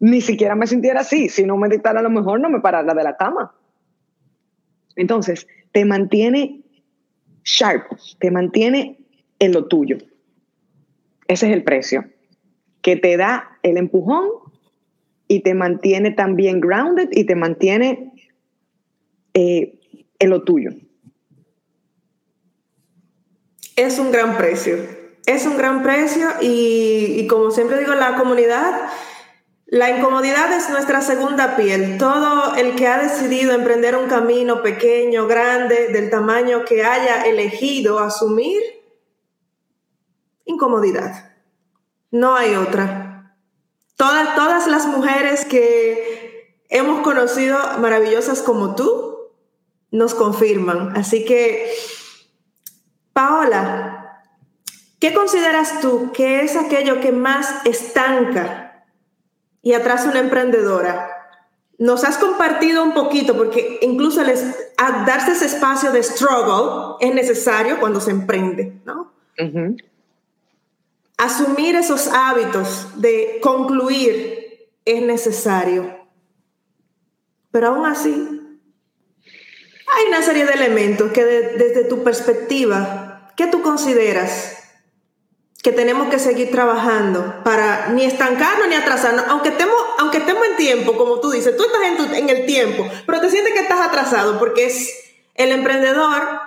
ni siquiera me sintiera así. Si no meditara, a lo mejor no me parara de la cama. Entonces, te mantiene sharp, te mantiene en lo tuyo. Ese es el precio. Que te da el empujón y te mantiene también grounded y te mantiene eh, en lo tuyo.
Es un gran precio. Es un gran precio y, como siempre digo, la comunidad, la incomodidad es nuestra segunda piel. Todo el que ha decidido emprender un camino pequeño, grande, del tamaño que haya elegido asumir, incomodidad. No hay otra. Todas, todas las mujeres que hemos conocido, maravillosas como tú, nos confirman. Así que, Paola, ¿qué consideras tú que es aquello que más estanca y atrasa una emprendedora? Nos has compartido un poquito, porque incluso darse ese espacio de struggle es necesario cuando se emprende, ¿no? Asumir esos hábitos de concluir es necesario. Pero aún así, hay una serie de elementos que desde tu perspectiva, ¿qué tú consideras que tenemos que seguir trabajando para ni estancarnos ni atrasarnos? Aunque estemos, aunque estemos en tiempo, como tú dices, tú estás en, en el tiempo, pero te sientes que estás atrasado porque es el emprendedor,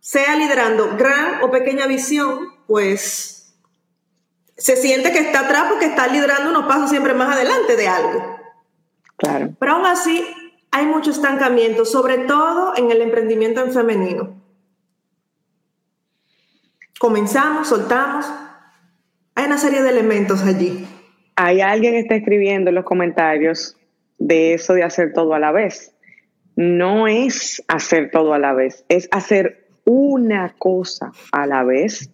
sea liderando gran o pequeña visión, pues se siente que está atrás porque está liderando unos pasos siempre más adelante de algo.
Claro.
Pero aún así, hay mucho estancamiento, sobre todo en el emprendimiento en femenino. Comenzamos, soltamos, hay una serie de elementos allí.
Hay alguien que está escribiendo en los comentarios de eso de hacer todo a la vez. No es hacer todo a la vez, es hacer una cosa a la vez,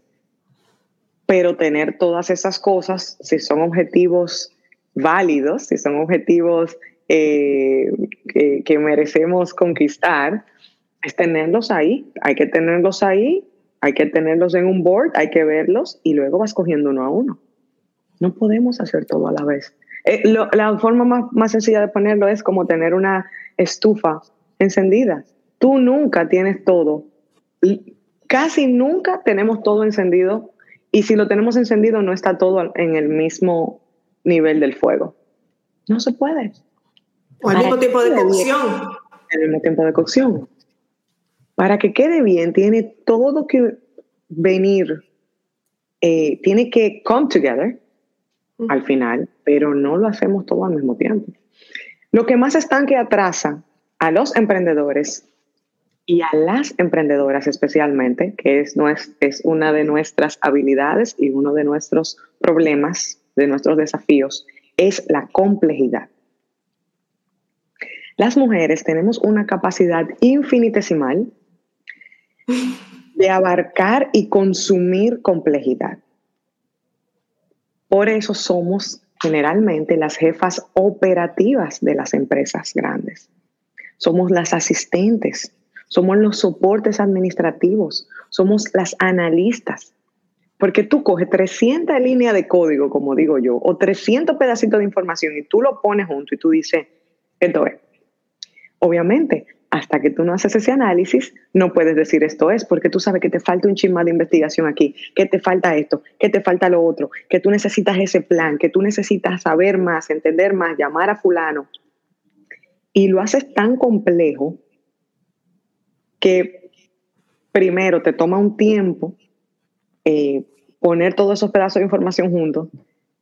pero tener todas esas cosas, si son objetivos válidos, si son objetivos eh, que, merecemos conquistar, es tenerlos ahí. Hay que tenerlos ahí, hay que tenerlos en un board, hay que verlos y luego vas cogiendo uno a uno. No podemos hacer todo a la vez. Eh, la forma más, más sencilla de ponerlo es como tener una estufa encendida. Tú nunca tienes todo. Casi nunca tenemos todo encendido y si lo tenemos encendido no está todo en el mismo nivel del fuego. No se puede.
O al mismo tiempo de cocción.
El mismo tiempo de cocción. Para que quede bien, tiene todo que venir, eh, tiene que come together al final, pero no lo hacemos todo al mismo tiempo. Lo que más estanque atrasa a los emprendedores y a las emprendedoras especialmente, que es, una de nuestras habilidades y uno de nuestros problemas, de nuestros desafíos, es la complejidad. Las mujeres tenemos una capacidad infinitesimal de abarcar y consumir complejidad. Por eso somos generalmente las jefas operativas de las empresas grandes. Somos las asistentes, somos los soportes administrativos, somos las analistas. Porque tú coges 300 líneas de código, como digo yo, o 300 pedacitos de información y tú lo pones junto y tú dices, esto es. Obviamente, hasta que tú no haces ese análisis, no puedes decir esto es, porque tú sabes que te falta un chisma de investigación aquí, que te falta esto, que te falta lo otro, que tú necesitas ese plan, que tú necesitas saber más, entender más, llamar a fulano. Y lo haces tan complejo que primero te toma un tiempo eh, poner todos esos pedazos de información juntos,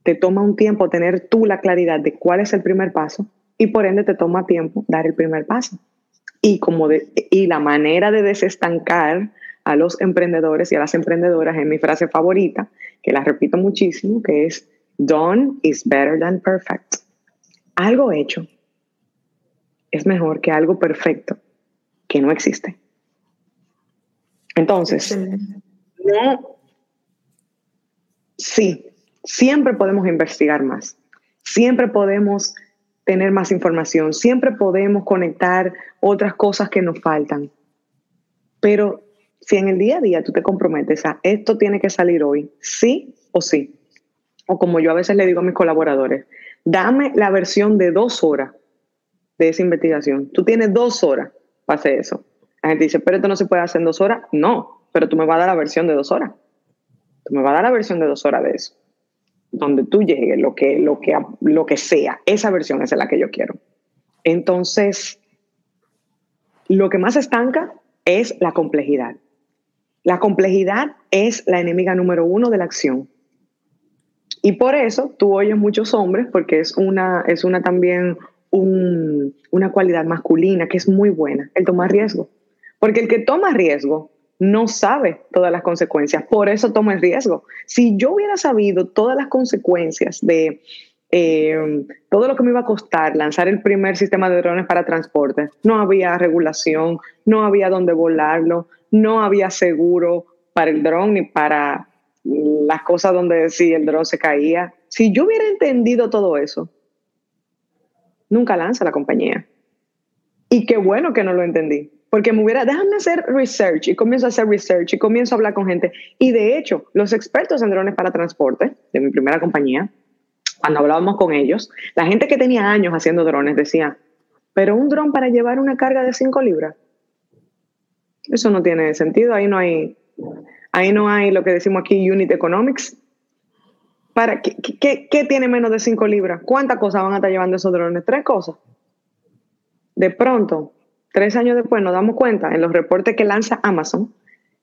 te toma un tiempo tener tú la claridad de cuál es el primer paso y por ende te toma tiempo dar el primer paso y, como y la manera de desestancar a los emprendedores y a las emprendedoras es mi frase favorita, que la repito muchísimo, que es done is better than perfect. Algo hecho es mejor que algo perfecto que no existe. Entonces, no, sí, siempre podemos investigar más, siempre podemos tener más información, siempre podemos conectar otras cosas que nos faltan. Pero si en el día a día tú te comprometes a esto tiene que salir hoy, sí o sí, o como yo a veces le digo a mis colaboradores, dame la versión de dos horas de esa investigación. Tú tienes dos horas para hacer eso. La gente dice, pero esto no se puede hacer en dos horas. No, pero tú me vas a dar la versión de dos horas. Tú me vas a dar la versión de dos horas de eso donde tú llegues, lo que, lo, que, lo que sea, esa versión es la que yo quiero. Entonces, lo que más estanca es la complejidad. La complejidad es la enemiga número uno de la acción. Y por eso tú oyes muchos hombres, porque es una, es una también una cualidad masculina que es muy buena, el tomar riesgo. Porque el que toma riesgo no sabe todas las consecuencias, por eso toma el riesgo. Si yo hubiera sabido todas las consecuencias de eh, todo lo que me iba a costar lanzar el primer sistema de drones para transporte, no había regulación, no había dónde volarlo, no había seguro para el dron ni para las cosas donde si el dron se caía. Si yo hubiera entendido todo eso, nunca lanza la compañía. Y qué bueno que no lo entendí, porque me hubiera, déjame hacer research y comienzo a hacer research y comienzo a hablar con gente. Y de hecho, los expertos en drones para transporte de mi primera compañía, cuando hablábamos con ellos, la gente que tenía años haciendo drones decía, pero un dron para llevar una carga de 5 libras, eso no tiene sentido, ahí no hay, ahí no hay lo que decimos aquí unit economics. Para, ¿qué, qué, qué tiene menos de 5 libras? ¿Cuántas cosas van a estar llevando esos drones? Tres cosas. De pronto, tres años después nos damos cuenta en los reportes que lanza Amazon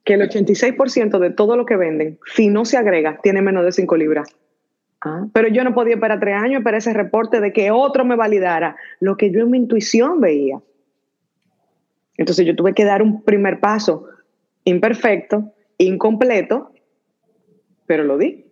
que el 86% de todo lo que venden, si no se agrega, tiene menos de 5 libras. Ah, pero yo no podía esperar tres años para ese reporte de que otro me validara lo que yo en mi intuición veía. Entonces yo tuve que dar un primer paso imperfecto, incompleto, pero lo di.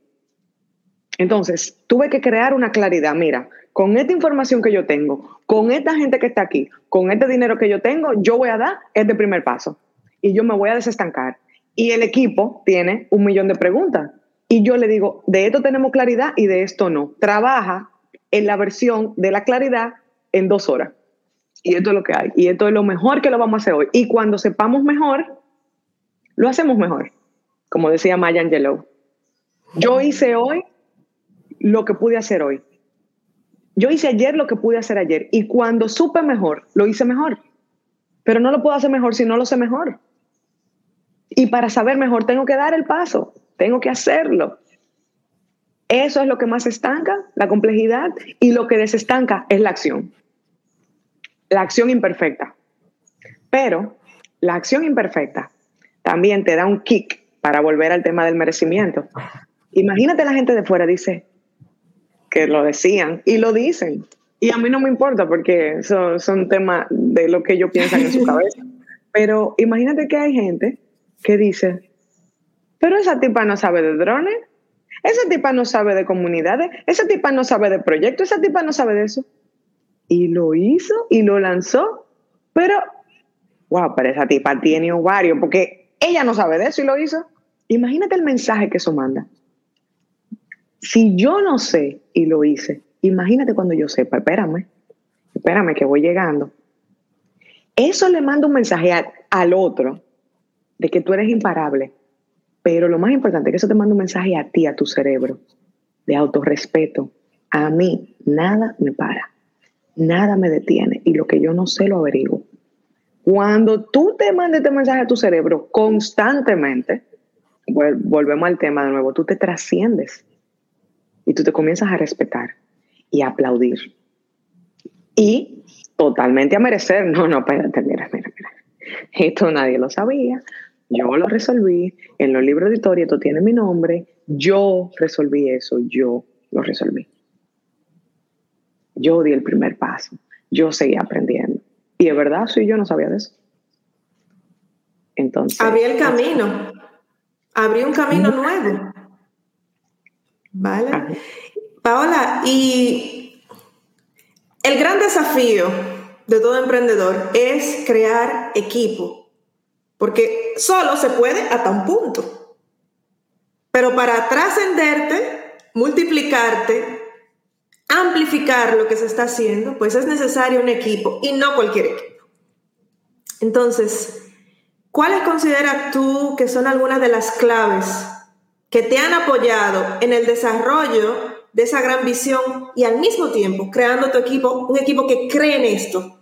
Entonces tuve que crear una claridad. Mira, con esta información que yo tengo, con esta gente que está aquí, con este dinero que yo tengo, yo voy a dar este primer paso y yo me voy a desestancar. Y el equipo tiene un millón de preguntas. Y yo le digo, de esto tenemos claridad y de esto no. Trabaja en la versión de la claridad en dos horas. Y esto es lo que hay. Y esto es lo mejor que lo vamos a hacer hoy. Y cuando sepamos mejor, lo hacemos mejor. Como decía Maya Angelou. Yo hice hoy lo que pude hacer hoy. Yo hice ayer lo que pude hacer ayer. Y cuando supe mejor, lo hice mejor. Pero no lo puedo hacer mejor si no lo sé mejor. Y para saber mejor tengo que dar el paso, tengo que hacerlo. Eso es lo que más estanca, la complejidad, y lo que desestanca es la acción. La acción imperfecta. Pero la acción imperfecta también te da un kick para volver al tema del merecimiento. Imagínate la gente de fuera dice que lo decían y lo dicen. Y a mí no me importa porque son, son temas de lo que ellos piensan en su cabeza. Pero imagínate que hay gente que dice, pero esa tipa no sabe de drones, esa tipa no sabe de comunidades, esa tipa no sabe de proyectos, esa tipa no sabe de eso. Y lo hizo y lo lanzó, pero, wow, pero esa tipa tiene ovario, porque ella no sabe de eso y lo hizo. Imagínate el mensaje que eso manda. Si yo no sé y lo hice, imagínate cuando yo sepa, espérame, espérame que voy llegando. Eso le manda un mensaje al otro de que tú eres imparable. Pero lo más importante es que eso te manda un mensaje a ti, a tu cerebro, de autorrespeto. A mí nada me para, nada me detiene y lo que yo no sé lo averiguo. Cuando tú te mandes este mensaje a tu cerebro constantemente, volvemos al tema de nuevo, tú te trasciendes y tú te comienzas a respetar y a aplaudir. Y totalmente a merecer, no, no, espérate, mira, mira, mira. Esto nadie lo sabía, yo lo resolví, en los libros de historia esto tiene mi nombre, yo resolví eso, yo lo resolví. Yo di el primer paso, yo seguí aprendiendo. Y de verdad, si yo no sabía de eso. Entonces.
Abrí el camino, abrí un camino nuevo. ¿Vale? Paola, y el gran desafío de todo emprendedor es crear equipo, porque solo se puede hasta un punto. Pero para trascenderte, multiplicarte, amplificar lo que se está haciendo, pues es necesario un equipo y no cualquier equipo. Entonces, ¿cuáles consideras tú que son algunas de las claves que te han apoyado en el desarrollo de esa gran visión y al mismo tiempo creando tu equipo, un equipo que cree en esto?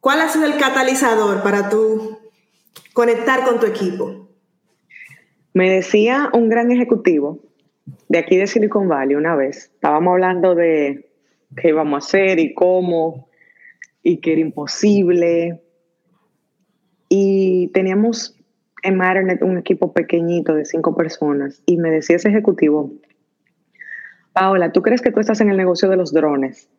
¿Cuál ha sido el catalizador para tú conectar con tu equipo?
Me decía un gran ejecutivo de aquí de Silicon Valley una vez, estábamos hablando de qué íbamos a hacer y cómo, y que era imposible. Y teníamos en Matternet un equipo pequeñito de cinco personas y me decía ese ejecutivo, Paola, ¿tú crees que tú estás en el negocio de los drones,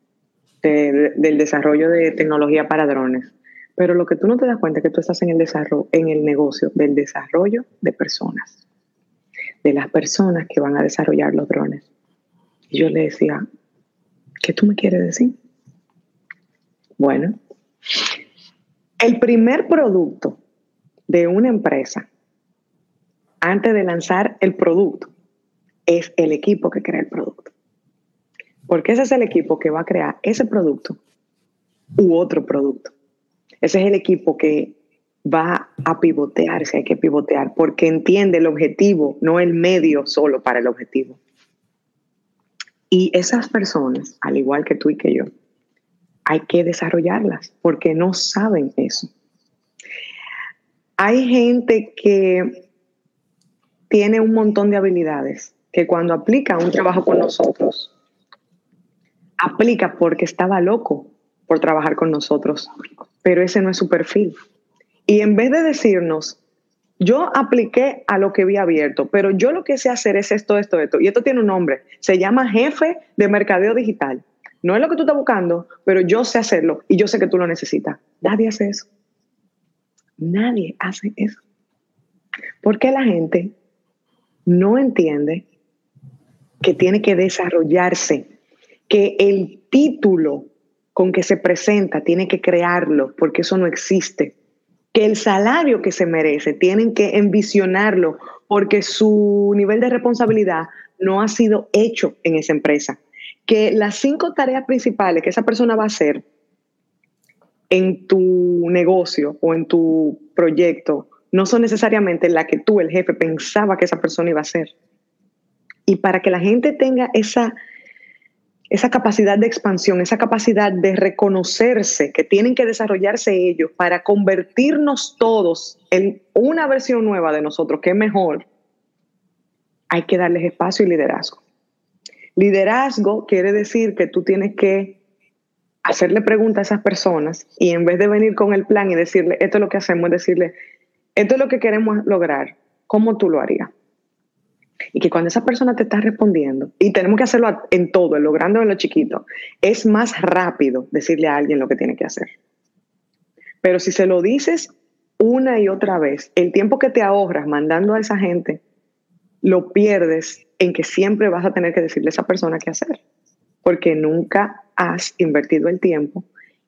del desarrollo de tecnología para drones? Pero lo que tú no te das cuenta es que tú estás en el desarrollo, en el negocio del desarrollo de personas, de las personas que van a desarrollar los drones. Y yo le decía, ¿qué tú me quieres decir? Bueno, el primer producto de una empresa antes de lanzar el producto es el equipo que crea el producto. Porque ese es el equipo que va a crear ese producto u otro producto. Ese es el equipo que va a pivotear si hay que pivotear, porque entiende el objetivo, no el medio solo para el objetivo. Y esas personas, al igual que tú y que yo, hay que desarrollarlas porque no saben eso. Hay gente que tiene un montón de habilidades que cuando aplica un trabajo con nosotros, aplica porque estaba loco por trabajar con nosotros pero ese no es su perfil. Y en vez de decirnos, yo apliqué a lo que vi abierto, pero yo lo que sé hacer es esto, esto, esto, y esto tiene un nombre, se llama jefe de mercadeo digital. No es lo que tú estás buscando, pero yo sé hacerlo y yo sé que tú lo necesitas. Nadie hace eso. Nadie hace eso. Porque la gente no entiende que tiene que desarrollarse, que el título con que se presenta, tiene que crearlo, porque eso no existe. Que el salario que se merece, tienen que envisionarlo, porque su nivel de responsabilidad no ha sido hecho en esa empresa. que las cinco tareas principales que esa persona va a hacer en tu negocio o en tu proyecto no son necesariamente las que tú, el jefe, pensaba que esa persona iba a hacer. Y para que la gente tenga esa, esa capacidad de expansión, esa capacidad de reconocerse, que tienen que desarrollarse ellos para convertirnos todos en una versión nueva de nosotros que es mejor, hay que darles espacio y liderazgo. Liderazgo quiere decir que tú tienes que hacerle preguntas a esas personas y en vez de venir con el plan y decirle, esto es lo que hacemos, decirle, esto es lo que queremos lograr, ¿cómo tú lo harías? Y que cuando esa persona te está respondiendo, y tenemos que hacerlo en todo, en lo grande o en lo chiquito, es más rápido decirle a alguien lo que tiene que hacer. Pero si se lo dices una y otra vez, el tiempo que te ahorras mandando a esa gente, lo pierdes en que siempre vas a tener que decirle a esa persona qué hacer, porque nunca has invertido el tiempo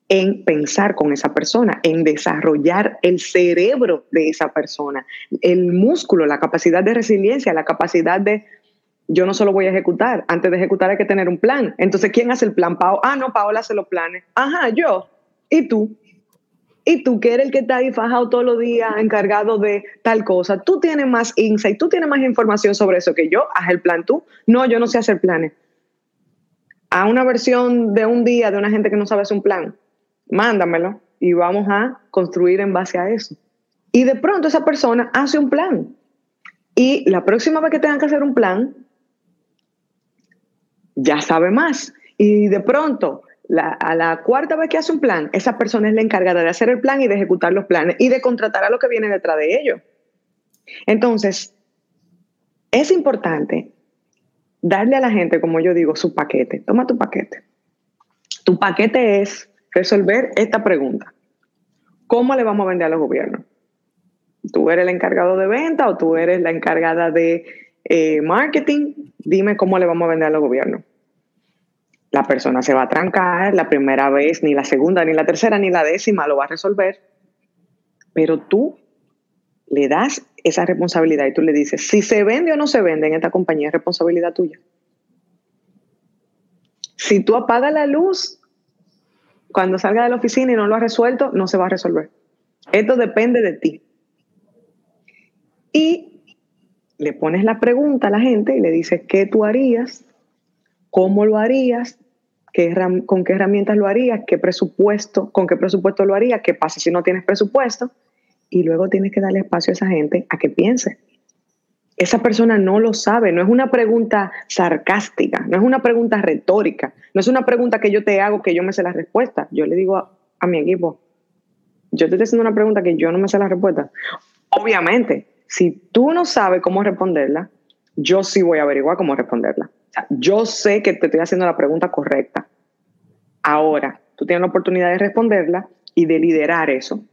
en pensar con esa persona, en desarrollar el cerebro de esa persona, el músculo, la capacidad de resiliencia, la capacidad de, yo no solo voy a ejecutar, antes de ejecutar hay que tener un plan. Entonces, ¿quién hace el plan? Pao. Ah, no, Paola hace los planes. Ajá, yo. ¿Y tú? Y tú, que eres el que está ahí fajado todos los días, encargado de tal cosa, tú tienes más insight, tú tienes más información sobre eso que yo, haz el plan tú. No, yo no sé hacer planes. A una versión de un día de una gente que no sabe hacer un plan mándamelo y vamos a construir en base a eso. Y de pronto esa persona hace un plan. Y la próxima vez que tengan que hacer un plan, ya sabe más. Y de pronto, a la cuarta vez que hace un plan, esa persona es la encargada de hacer el plan y de ejecutar los planes y de contratar a lo que viene detrás de ello. Entonces, es importante darle a la gente, como yo digo, su paquete. Toma tu paquete. Tu paquete es resolver esta pregunta. ¿Cómo le vamos a vender a los gobiernos? ¿Tú eres el encargado de venta o tú eres la encargada de eh, marketing? Dime cómo le vamos a vender a los gobiernos. La persona se va a trancar la primera vez, ni la segunda, ni la tercera, ni la décima lo va a resolver. Pero tú le das esa responsabilidad y tú le dices, si se vende o no se vende en esta compañía es responsabilidad tuya. Si tú apagas la luz, cuando salga de la oficina y no lo ha resuelto, no se va a resolver. Esto depende de ti. Y le pones la pregunta a la gente y le dices qué tú harías, cómo lo harías, qué, con qué herramientas lo harías, qué presupuesto, con qué presupuesto lo harías, qué pasa si no tienes presupuesto. Y luego tienes que darle espacio a esa gente a que piense esa persona no lo sabe, no es una pregunta sarcástica, no es una pregunta retórica, no es una pregunta que yo te hago que yo me sé la respuesta. Yo le digo a, mi equipo, yo te estoy haciendo una pregunta que yo no me sé la respuesta. Obviamente, si tú no sabes cómo responderla, yo sí voy a averiguar cómo responderla. yo sé que te estoy haciendo la pregunta correcta. Ahora, tú tienes la oportunidad de responderla y de liderar eso.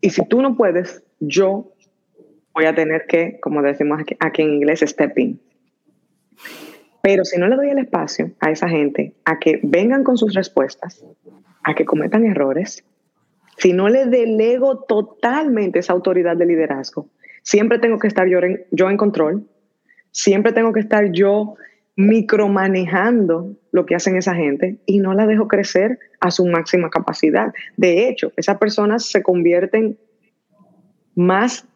Y si tú no puedes, yo voy a tener que, como decimos aquí, en inglés, step in. Pero si no le doy el espacio a esa gente a que vengan con sus respuestas, a que cometan errores, si no le delego totalmente esa autoridad de liderazgo, siempre tengo que estar yo en, yo en control, siempre tengo que estar yo micromanejando lo que hacen esa gente y no la dejo crecer a su máxima capacidad. De hecho, esas personas se convierten más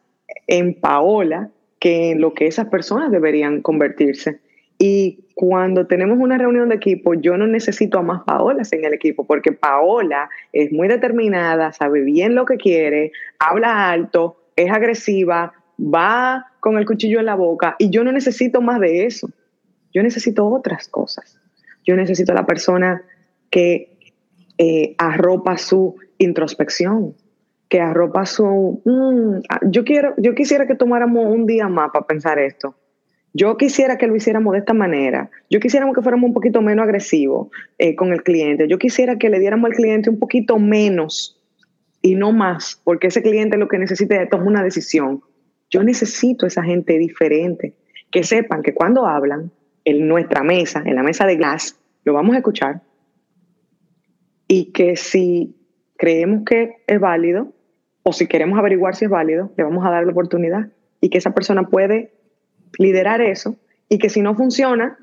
en Paola que en lo que esas personas deberían convertirse. Y cuando tenemos una reunión de equipo, yo no necesito a más Paolas en el equipo, porque Paola es muy determinada, sabe bien lo que quiere, habla alto, es agresiva, va con el cuchillo en la boca, y yo no necesito más de eso. Yo necesito otras cosas. Yo necesito a la persona que eh, arropa su introspección, que arropa su... Mm, yo, quiero, yo quisiera que tomáramos un día más para pensar esto. Yo quisiera que lo hiciéramos de esta manera. Yo quisiera que fuéramos un poquito menos agresivos eh, con el cliente. Yo quisiera que le diéramos al cliente un poquito menos y no más, porque ese cliente lo que necesita es tomar una decisión. Yo necesito esa gente diferente, que sepan que cuando hablan en nuestra mesa, en la mesa de Glass, lo vamos a escuchar y que si creemos que es válido, o si queremos averiguar si es válido, le vamos a dar la oportunidad y que esa persona puede liderar eso y que si no funciona,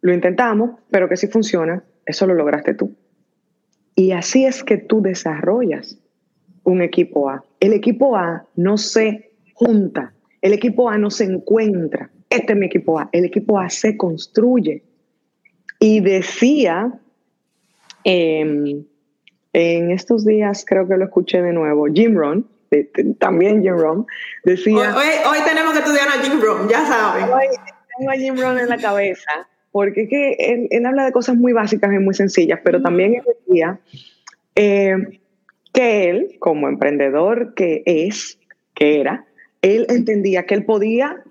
lo intentamos, pero que sí funciona, eso lo lograste tú. Y así es que tú desarrollas un equipo A. El equipo A no se junta, el equipo A no se encuentra. Este es mi equipo A. El equipo A se construye. Y decía, em, en estos días creo que lo escuché de nuevo, Jim Rohn, también Jim Rohn, decía...
Hoy, tenemos que estudiar a Jim Rohn, ya saben.
Hoy tengo a Jim Rohn en la cabeza, porque es que él, habla de cosas muy básicas y muy sencillas, pero también decía eh, que él, como emprendedor que es, que era, él entendía que él podía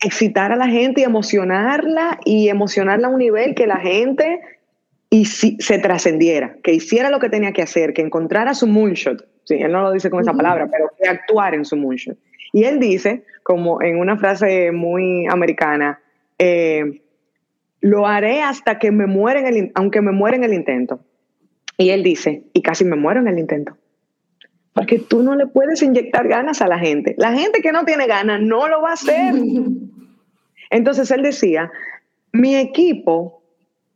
excitar a la gente y emocionarla y emocionarla a un nivel que la gente y si, se trascendiera, que hiciera lo que tenía que hacer, que encontrara su moonshot. Sí, él no lo dice con esa palabra, pero que actuar en su moonshot. Y él dice, como en una frase muy americana, eh, lo haré hasta que me muera en el, aunque me muera en el intento. Y él dice, y casi me muero en el intento. Porque tú no le puedes inyectar ganas a la gente. La gente que no tiene ganas no lo va a hacer. Entonces él decía, mi equipo,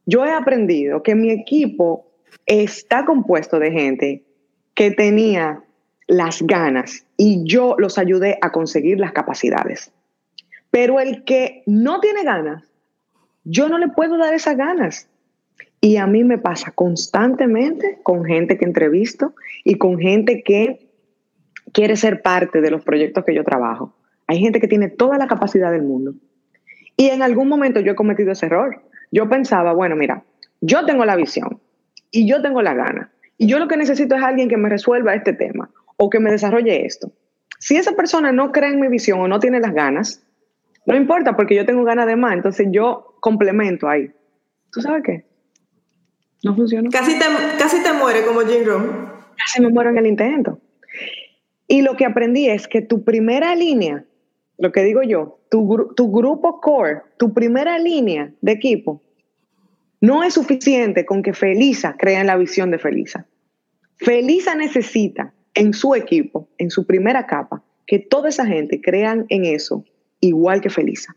yo he aprendido que mi equipo está compuesto de gente que tenía las ganas y yo los ayudé a conseguir las capacidades. Pero el que no tiene ganas, yo no le puedo dar esas ganas. Y a mí me pasa constantemente con gente que entrevisto y con gente que quiere ser parte de los proyectos que yo trabajo. Hay gente que tiene toda la capacidad del mundo. Y en algún momento yo he cometido ese error. Yo pensaba, bueno, mira, yo tengo la visión y yo tengo la gana. Y yo lo que necesito es alguien que me resuelva este tema o que me desarrolle esto. Si esa persona no cree en mi visión o no tiene las ganas, no importa porque yo tengo ganas de más, entonces yo complemento ahí. ¿Tú sabes qué? No funciona.
Casi te, casi te muere como Jim Rohn.
Casi me muero en el intento. Y lo que aprendí es que tu primera línea, lo que digo yo, tu, tu grupo core, tu primera línea de equipo, no es suficiente con que Felisa crea en la visión de Felisa. Felisa necesita en su equipo, en su primera capa, que toda esa gente crean en eso igual que Felisa.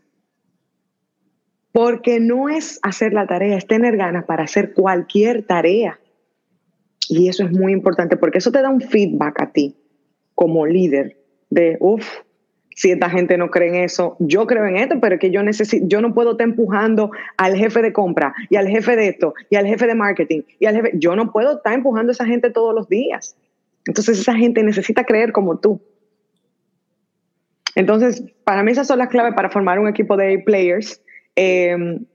Porque no es hacer la tarea, es tener ganas para hacer cualquier tarea. Y eso es muy importante porque eso te da un feedback a ti como líder de, uff, si esta gente no cree en eso, yo creo en esto, pero que yo necesito, yo no puedo estar empujando al jefe de compra y al jefe de esto y al jefe de marketing y al jefe, yo no puedo estar empujando a esa gente todos los días. Entonces esa gente necesita creer como tú. Entonces, para mí esas son las claves para formar un equipo de players Em,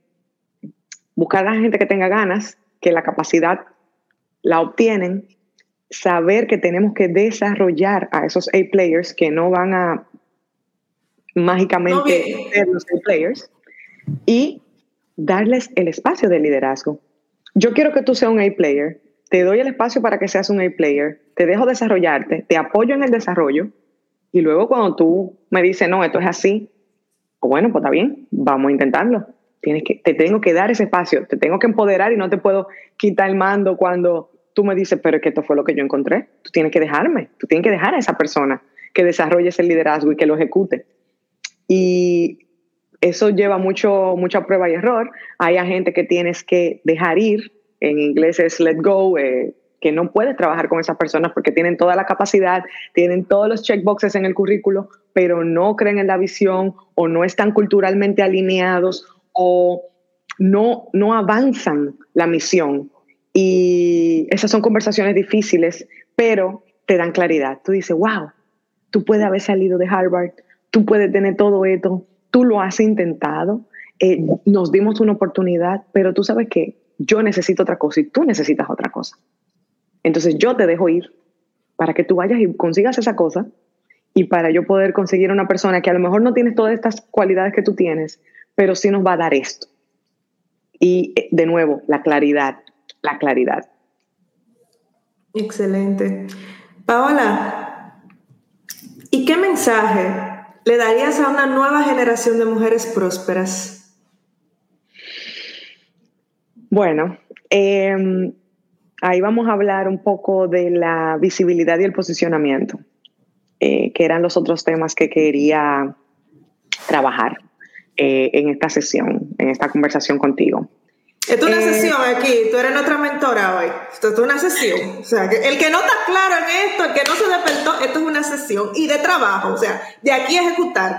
buscar a la gente que tenga ganas, que la capacidad la obtienen, saber que tenemos que desarrollar a esos A-players que no van a mágicamente ser los A-players y darles el espacio de liderazgo. Yo quiero que tú seas un A-player, te doy el espacio para que seas un A-player, te dejo desarrollarte, te apoyo en el desarrollo. Y luego cuando tú me dices, no, esto es así, bueno, pues está bien, vamos a intentarlo. Tienes que, te tengo que dar ese espacio, te tengo que empoderar y no te puedo quitar el mando cuando tú me dices, pero es que esto fue lo que yo encontré. Tú tienes que dejarme, tú tienes que dejar a esa persona que desarrolle ese liderazgo y que lo ejecute. Y eso lleva mucho, mucha prueba y error. Hay gente que tienes que dejar ir, en inglés es let go, eh, que no puedes trabajar con esas personas porque tienen toda la capacidad, tienen todos los checkboxes en el currículo, pero no creen en la visión o no están culturalmente alineados o no, no avanzan la misión. Y esas son conversaciones difíciles, pero te dan claridad. Tú dices, wow, tú puedes haber salido de Harvard, tú puedes tener todo esto, tú lo has intentado, eh, nos dimos una oportunidad, pero tú sabes que yo necesito otra cosa y tú necesitas otra cosa. Entonces yo te dejo ir para que tú vayas y consigas esa cosa y para yo poder conseguir una persona que a lo mejor no tiene todas estas cualidades que tú tienes, pero sí nos va a dar esto. Y eh, de nuevo, la claridad, la claridad.
Excelente. Paola, ¿y qué mensaje le darías a una nueva generación de mujeres prósperas?
Bueno, eh, ahí vamos a hablar un poco de la visibilidad y el posicionamiento, eh, que eran los otros temas que quería trabajar eh, en esta sesión. en esta conversación contigo.
Esto es una eh, sesión aquí, tú eres nuestra mentora hoy. Esto es una sesión. O sea, el que no está claro en esto, el que no se despertó, esto es una sesión y de trabajo, o sea, de aquí a ejecutar.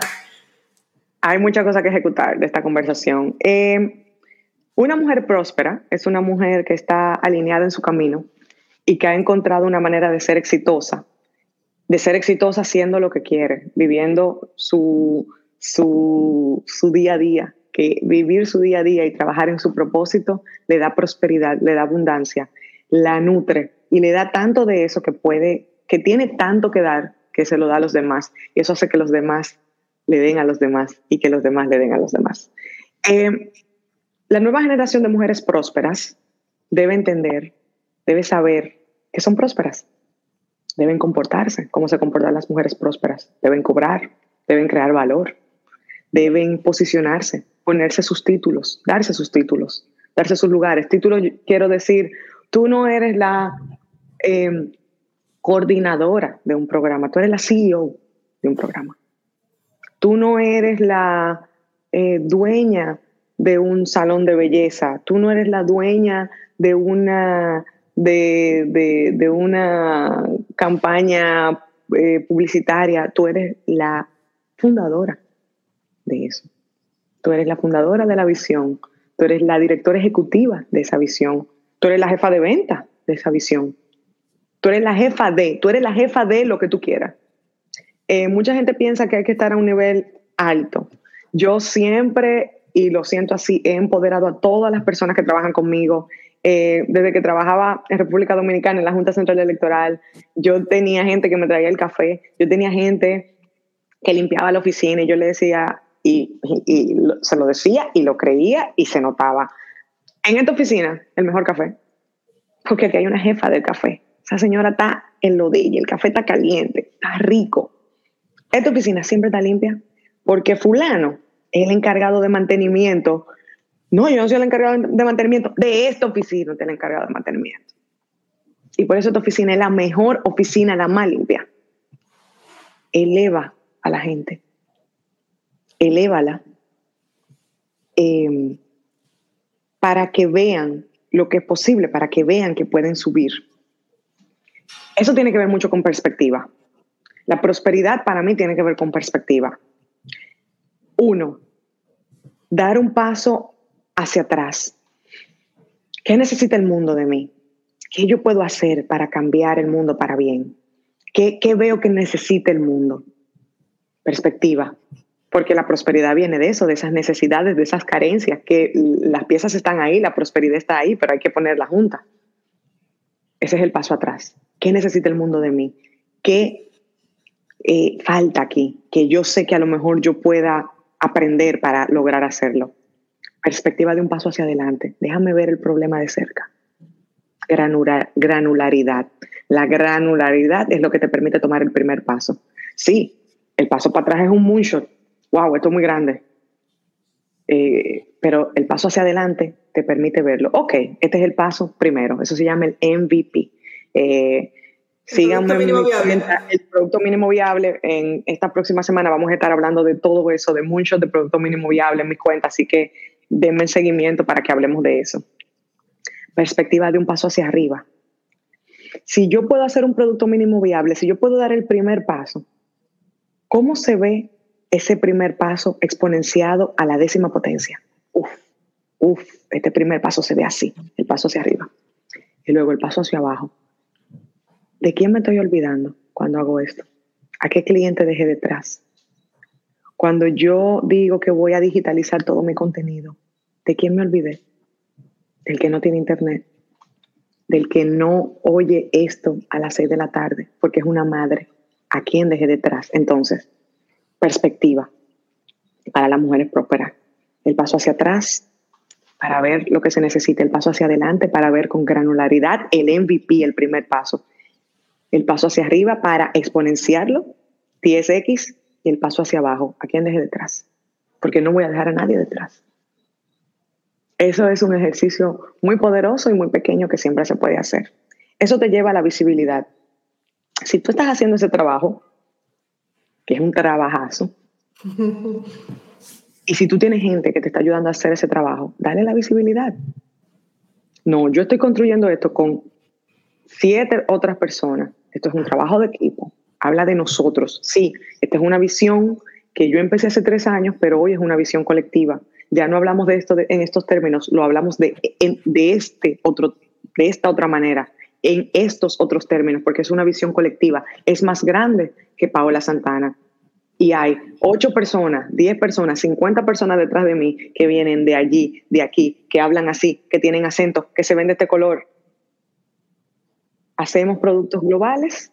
Hay muchas cosas que ejecutar de esta conversación. Eh, una mujer próspera es una mujer que está alineada en su camino y que ha encontrado una manera de ser exitosa, de ser exitosa haciendo lo que quiere, viviendo su, su, su día a día, que vivir su día a día y trabajar en su propósito le da prosperidad, le da abundancia, la nutre y le da tanto de eso que puede, que tiene tanto que dar que se lo da a los demás. Y eso hace que los demás le den a los demás y que los demás le den a los demás. Eh, la nueva generación de mujeres prósperas debe entender, debe saber que son prósperas. Deben comportarse como se comportan las mujeres prósperas. Deben cobrar, deben crear valor, deben posicionarse, ponerse sus títulos, darse sus títulos, darse sus lugares. Títulos, quiero decir, tú no eres la em, coordinadora de un programa, tú eres la CEO de un programa. Tú no eres la eh, dueña de un salón de belleza, tú no eres la dueña de una, de, una campaña eh, publicitaria, tú eres la fundadora de eso. Tú eres la fundadora de la visión, tú eres la directora ejecutiva de esa visión, tú eres la jefa de venta de esa visión, tú eres la jefa de, tú eres la jefa de lo que tú quieras. Eh, mucha gente piensa que hay que estar a un nivel alto. Yo siempre, y lo siento así, he empoderado a todas las personas que trabajan conmigo. Eh, desde que trabajaba en República Dominicana en la Junta Central Electoral, yo tenía gente que me traía el café, yo tenía gente que limpiaba la oficina y yo le decía, y, se lo decía y lo creía y se notaba. En esta oficina, el mejor café, porque aquí hay una jefa del café. Esa señora está en lo de ella, el café está caliente, está rico. Esta oficina siempre está limpia porque fulano es el encargado de mantenimiento. No, yo no soy el encargado de mantenimiento. De esta oficina es el encargado de mantenimiento. Y por eso esta oficina es la mejor oficina, la más limpia. Eleva a la gente elévala eh, para que vean lo que es posible, para que vean que pueden subir. Eso tiene que ver mucho con perspectiva. La prosperidad para mí tiene que ver con perspectiva. Uno, dar un paso hacia atrás. ¿Qué necesita el mundo de mí? ¿Qué yo puedo hacer para cambiar el mundo para bien? ¿Qué, veo que necesita el mundo? Perspectiva porque la prosperidad viene de eso, de esas necesidades, de esas carencias, que las piezas están ahí, la prosperidad está ahí, pero hay que ponerla junta. Ese es el paso atrás. ¿Qué necesita el mundo de mí? ¿Qué eh, falta aquí? Que yo sé que a lo mejor yo pueda aprender para lograr hacerlo. Perspectiva de un paso hacia adelante. Déjame ver el problema de cerca. granularidad. La granularidad es lo que te permite tomar el primer paso. Sí, el paso para atrás es un moonshot, wow, esto es muy grande. Eh, pero el paso hacia adelante te permite verlo. Ok, este es el paso primero. Eso se llama el MVP. Eh, síganme el, el producto mínimo viable. En esta próxima semana vamos a estar hablando de todo eso, de muchos de producto mínimo viable en mis cuentas. Así que denme seguimiento para que hablemos de eso. Perspectiva de un paso hacia arriba. Si yo puedo hacer un producto mínimo viable, si yo puedo dar el primer paso, ¿cómo se ve ese primer paso exponenciado a la décima potencia. Uf, uf, este primer paso se ve así, el paso hacia arriba. Y luego el paso hacia abajo. ¿De quién me estoy olvidando cuando hago esto? ¿A qué cliente dejé detrás? Cuando yo digo que voy a digitalizar todo mi contenido, ¿de quién me olvidé? Del que no tiene internet, del que no oye esto a las seis de la tarde, porque es una madre. ¿A quién dejé detrás? Entonces, perspectiva para las mujeres prósperas. El paso hacia atrás para ver lo que se necesita, el paso hacia adelante para ver con granularidad el MVP, el primer paso. El paso hacia arriba para exponenciarlo, 10x, y el paso hacia abajo, a quién deje detrás, porque no voy a dejar a nadie detrás. Eso es un ejercicio muy poderoso y muy pequeño que siempre se puede hacer. Eso te lleva a la visibilidad. Si tú estás haciendo ese trabajo, que es un trabajazo, Y si tú tienes gente que te está ayudando a hacer ese trabajo, dale la visibilidad. No, yo estoy construyendo esto con siete otras personas. Esto es un trabajo de equipo. Habla de nosotros. Sí, esta es una visión que yo empecé hace tres años, pero hoy es una visión colectiva. Ya no hablamos de esto en estos términos, lo hablamos de, de, este otro, de esta otra manera, en estos otros términos, porque es una visión colectiva. Es más grande que Paola Santana. Y hay ocho personas, diez personas, cincuenta personas detrás de mí que vienen de allí, de aquí, que hablan así, que tienen acento, que se ven de este color. Hacemos productos globales,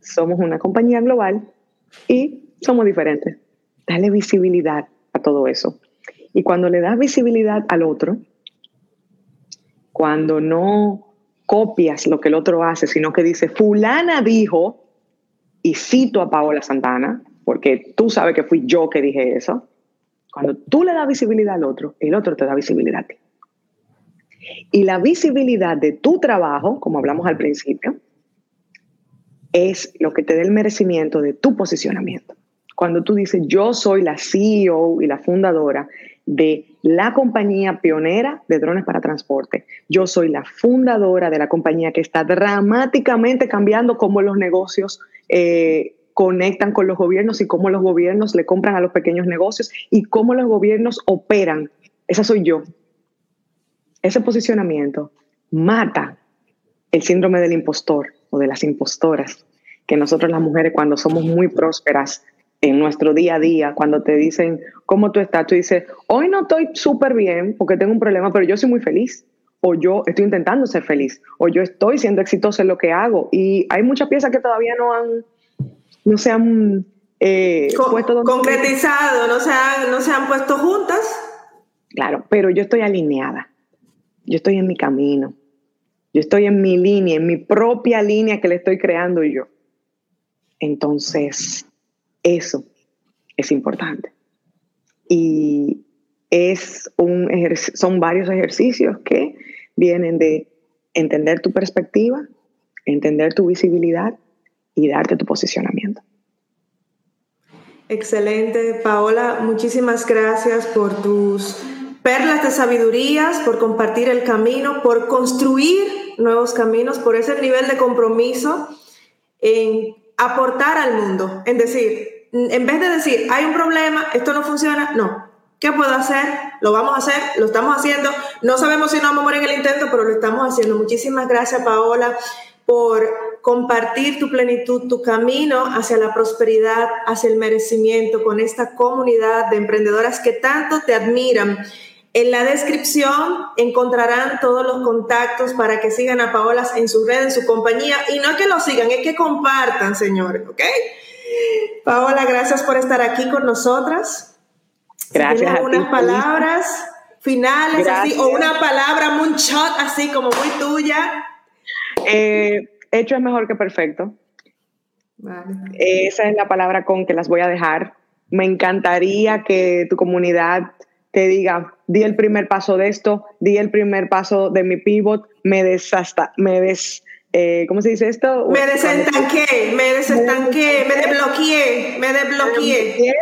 somos una compañía global y somos diferentes. Dale visibilidad a todo eso. Y cuando le das visibilidad al otro, cuando no copias lo que el otro hace, sino que dice, fulana dijo, y cito a Paola Santana, porque tú sabes que fui yo que dije eso, cuando tú le das visibilidad al otro, el otro te da visibilidad a ti. Y la visibilidad de tu trabajo, como hablamos al principio, es lo que te da el merecimiento de tu posicionamiento cuando tú dices, yo soy la CEO y la fundadora de la compañía pionera de drones para transporte. Yo soy la fundadora de la compañía que está dramáticamente cambiando cómo los negocios eh, conectan con los gobiernos y cómo los gobiernos le compran a los pequeños negocios y cómo los gobiernos operan. Esa soy yo. Ese posicionamiento mata el síndrome del impostor o de las impostoras, que nosotros las mujeres cuando somos muy prósperas en nuestro día a día, cuando te dicen cómo tú estás, tú dices, hoy no estoy súper bien porque tengo un problema, pero yo soy muy feliz. O yo estoy intentando ser feliz. O yo estoy siendo exitoso en lo que hago. Y hay muchas piezas que todavía no han, no se han
eh, puesto concretizado, no se, han, no se han puesto juntas.
Claro, pero yo estoy alineada. Yo estoy en mi camino. Yo estoy en mi línea, en mi propia línea que le estoy creando yo. Entonces, eso es importante. Y es un son varios ejercicios que vienen de entender tu perspectiva, entender tu visibilidad y darte tu posicionamiento.
Excelente, Paola. Muchísimas gracias por tus perlas de sabidurías, por compartir el camino, por construir nuevos caminos, por ese nivel de compromiso en aportar al mundo, en decir, en vez de decir, hay un problema, esto no funciona, no. ¿Qué puedo hacer? Lo vamos a hacer, lo estamos haciendo. No sabemos si nos vamos a morir en el intento, pero lo estamos haciendo. Muchísimas gracias, Paola, por compartir tu plenitud, tu camino hacia la prosperidad, hacia el merecimiento con esta comunidad de emprendedoras que tanto te admiran. En la descripción encontrarán todos los contactos para que sigan a Paola en su red, en su compañía. Y no que lo sigan, es que compartan, señores, ¿ok? Paola, gracias por estar aquí con nosotras.
Gracias.
Si unas palabras finales así, o una palabra, un shot así como muy tuya.
Eh, hecho es mejor que perfecto. Esa es la palabra con que las voy a dejar. Me encantaría que tu comunidad te diga, di el primer paso de esto, di el primer paso de mi pivot, me desasta, me des eh, ¿cómo se dice esto?
Me desestanqué, me desestanqué, me desbloqueé, me desbloqueé.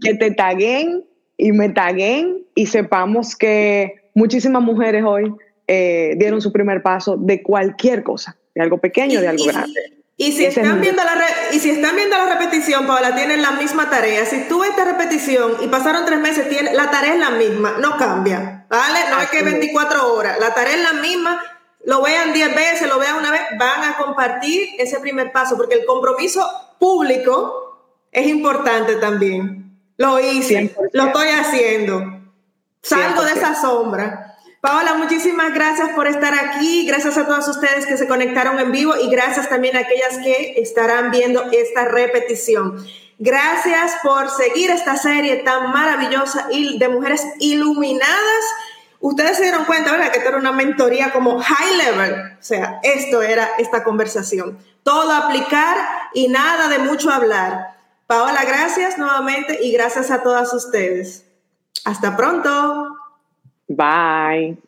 Que te taguen y me taguen y sepamos que muchísimas mujeres hoy eh, dieron su primer paso de cualquier cosa, de algo pequeño, de algo grande.
Y si, están viendo la y si están viendo la repetición, Paola, tienen la misma tarea. Si tú esta repetición y pasaron tres meses, tiene, la tarea es la misma, no cambia, ¿vale? No es que 24 horas, la tarea es la misma lo vean 10 veces, lo vean una vez, van a compartir ese primer paso, porque el compromiso público es importante también. Lo hice, lo estoy haciendo. Salgo de esa sombra. Paola, muchísimas gracias por estar aquí. Gracias a todos ustedes que se conectaron en vivo y gracias también a aquellas que estarán viendo esta repetición. Gracias por seguir esta serie tan maravillosa de mujeres iluminadas Ustedes se dieron cuenta, ¿verdad? Que esto era una mentoría como high level. O sea, esto era esta conversación. Todo aplicar y nada de mucho hablar. Paola, gracias nuevamente y gracias a todas ustedes. Hasta pronto.
Bye.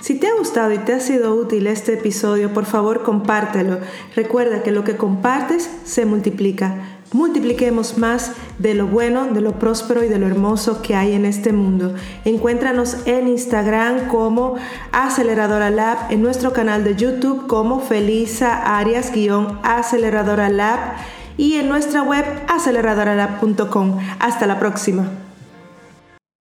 Si te ha gustado y te ha sido útil este episodio, por favor compártelo. Recuerda que lo que compartes se multiplica. multipliquemos más de lo bueno, de lo próspero y de lo hermoso que hay en este mundo. Encuéntranos en Instagram como Aceleradora Lab, en nuestro canal de YouTube como Felisa Arias-Aceleradora Lab y en nuestra web aceleradoralab.com. Hasta la próxima.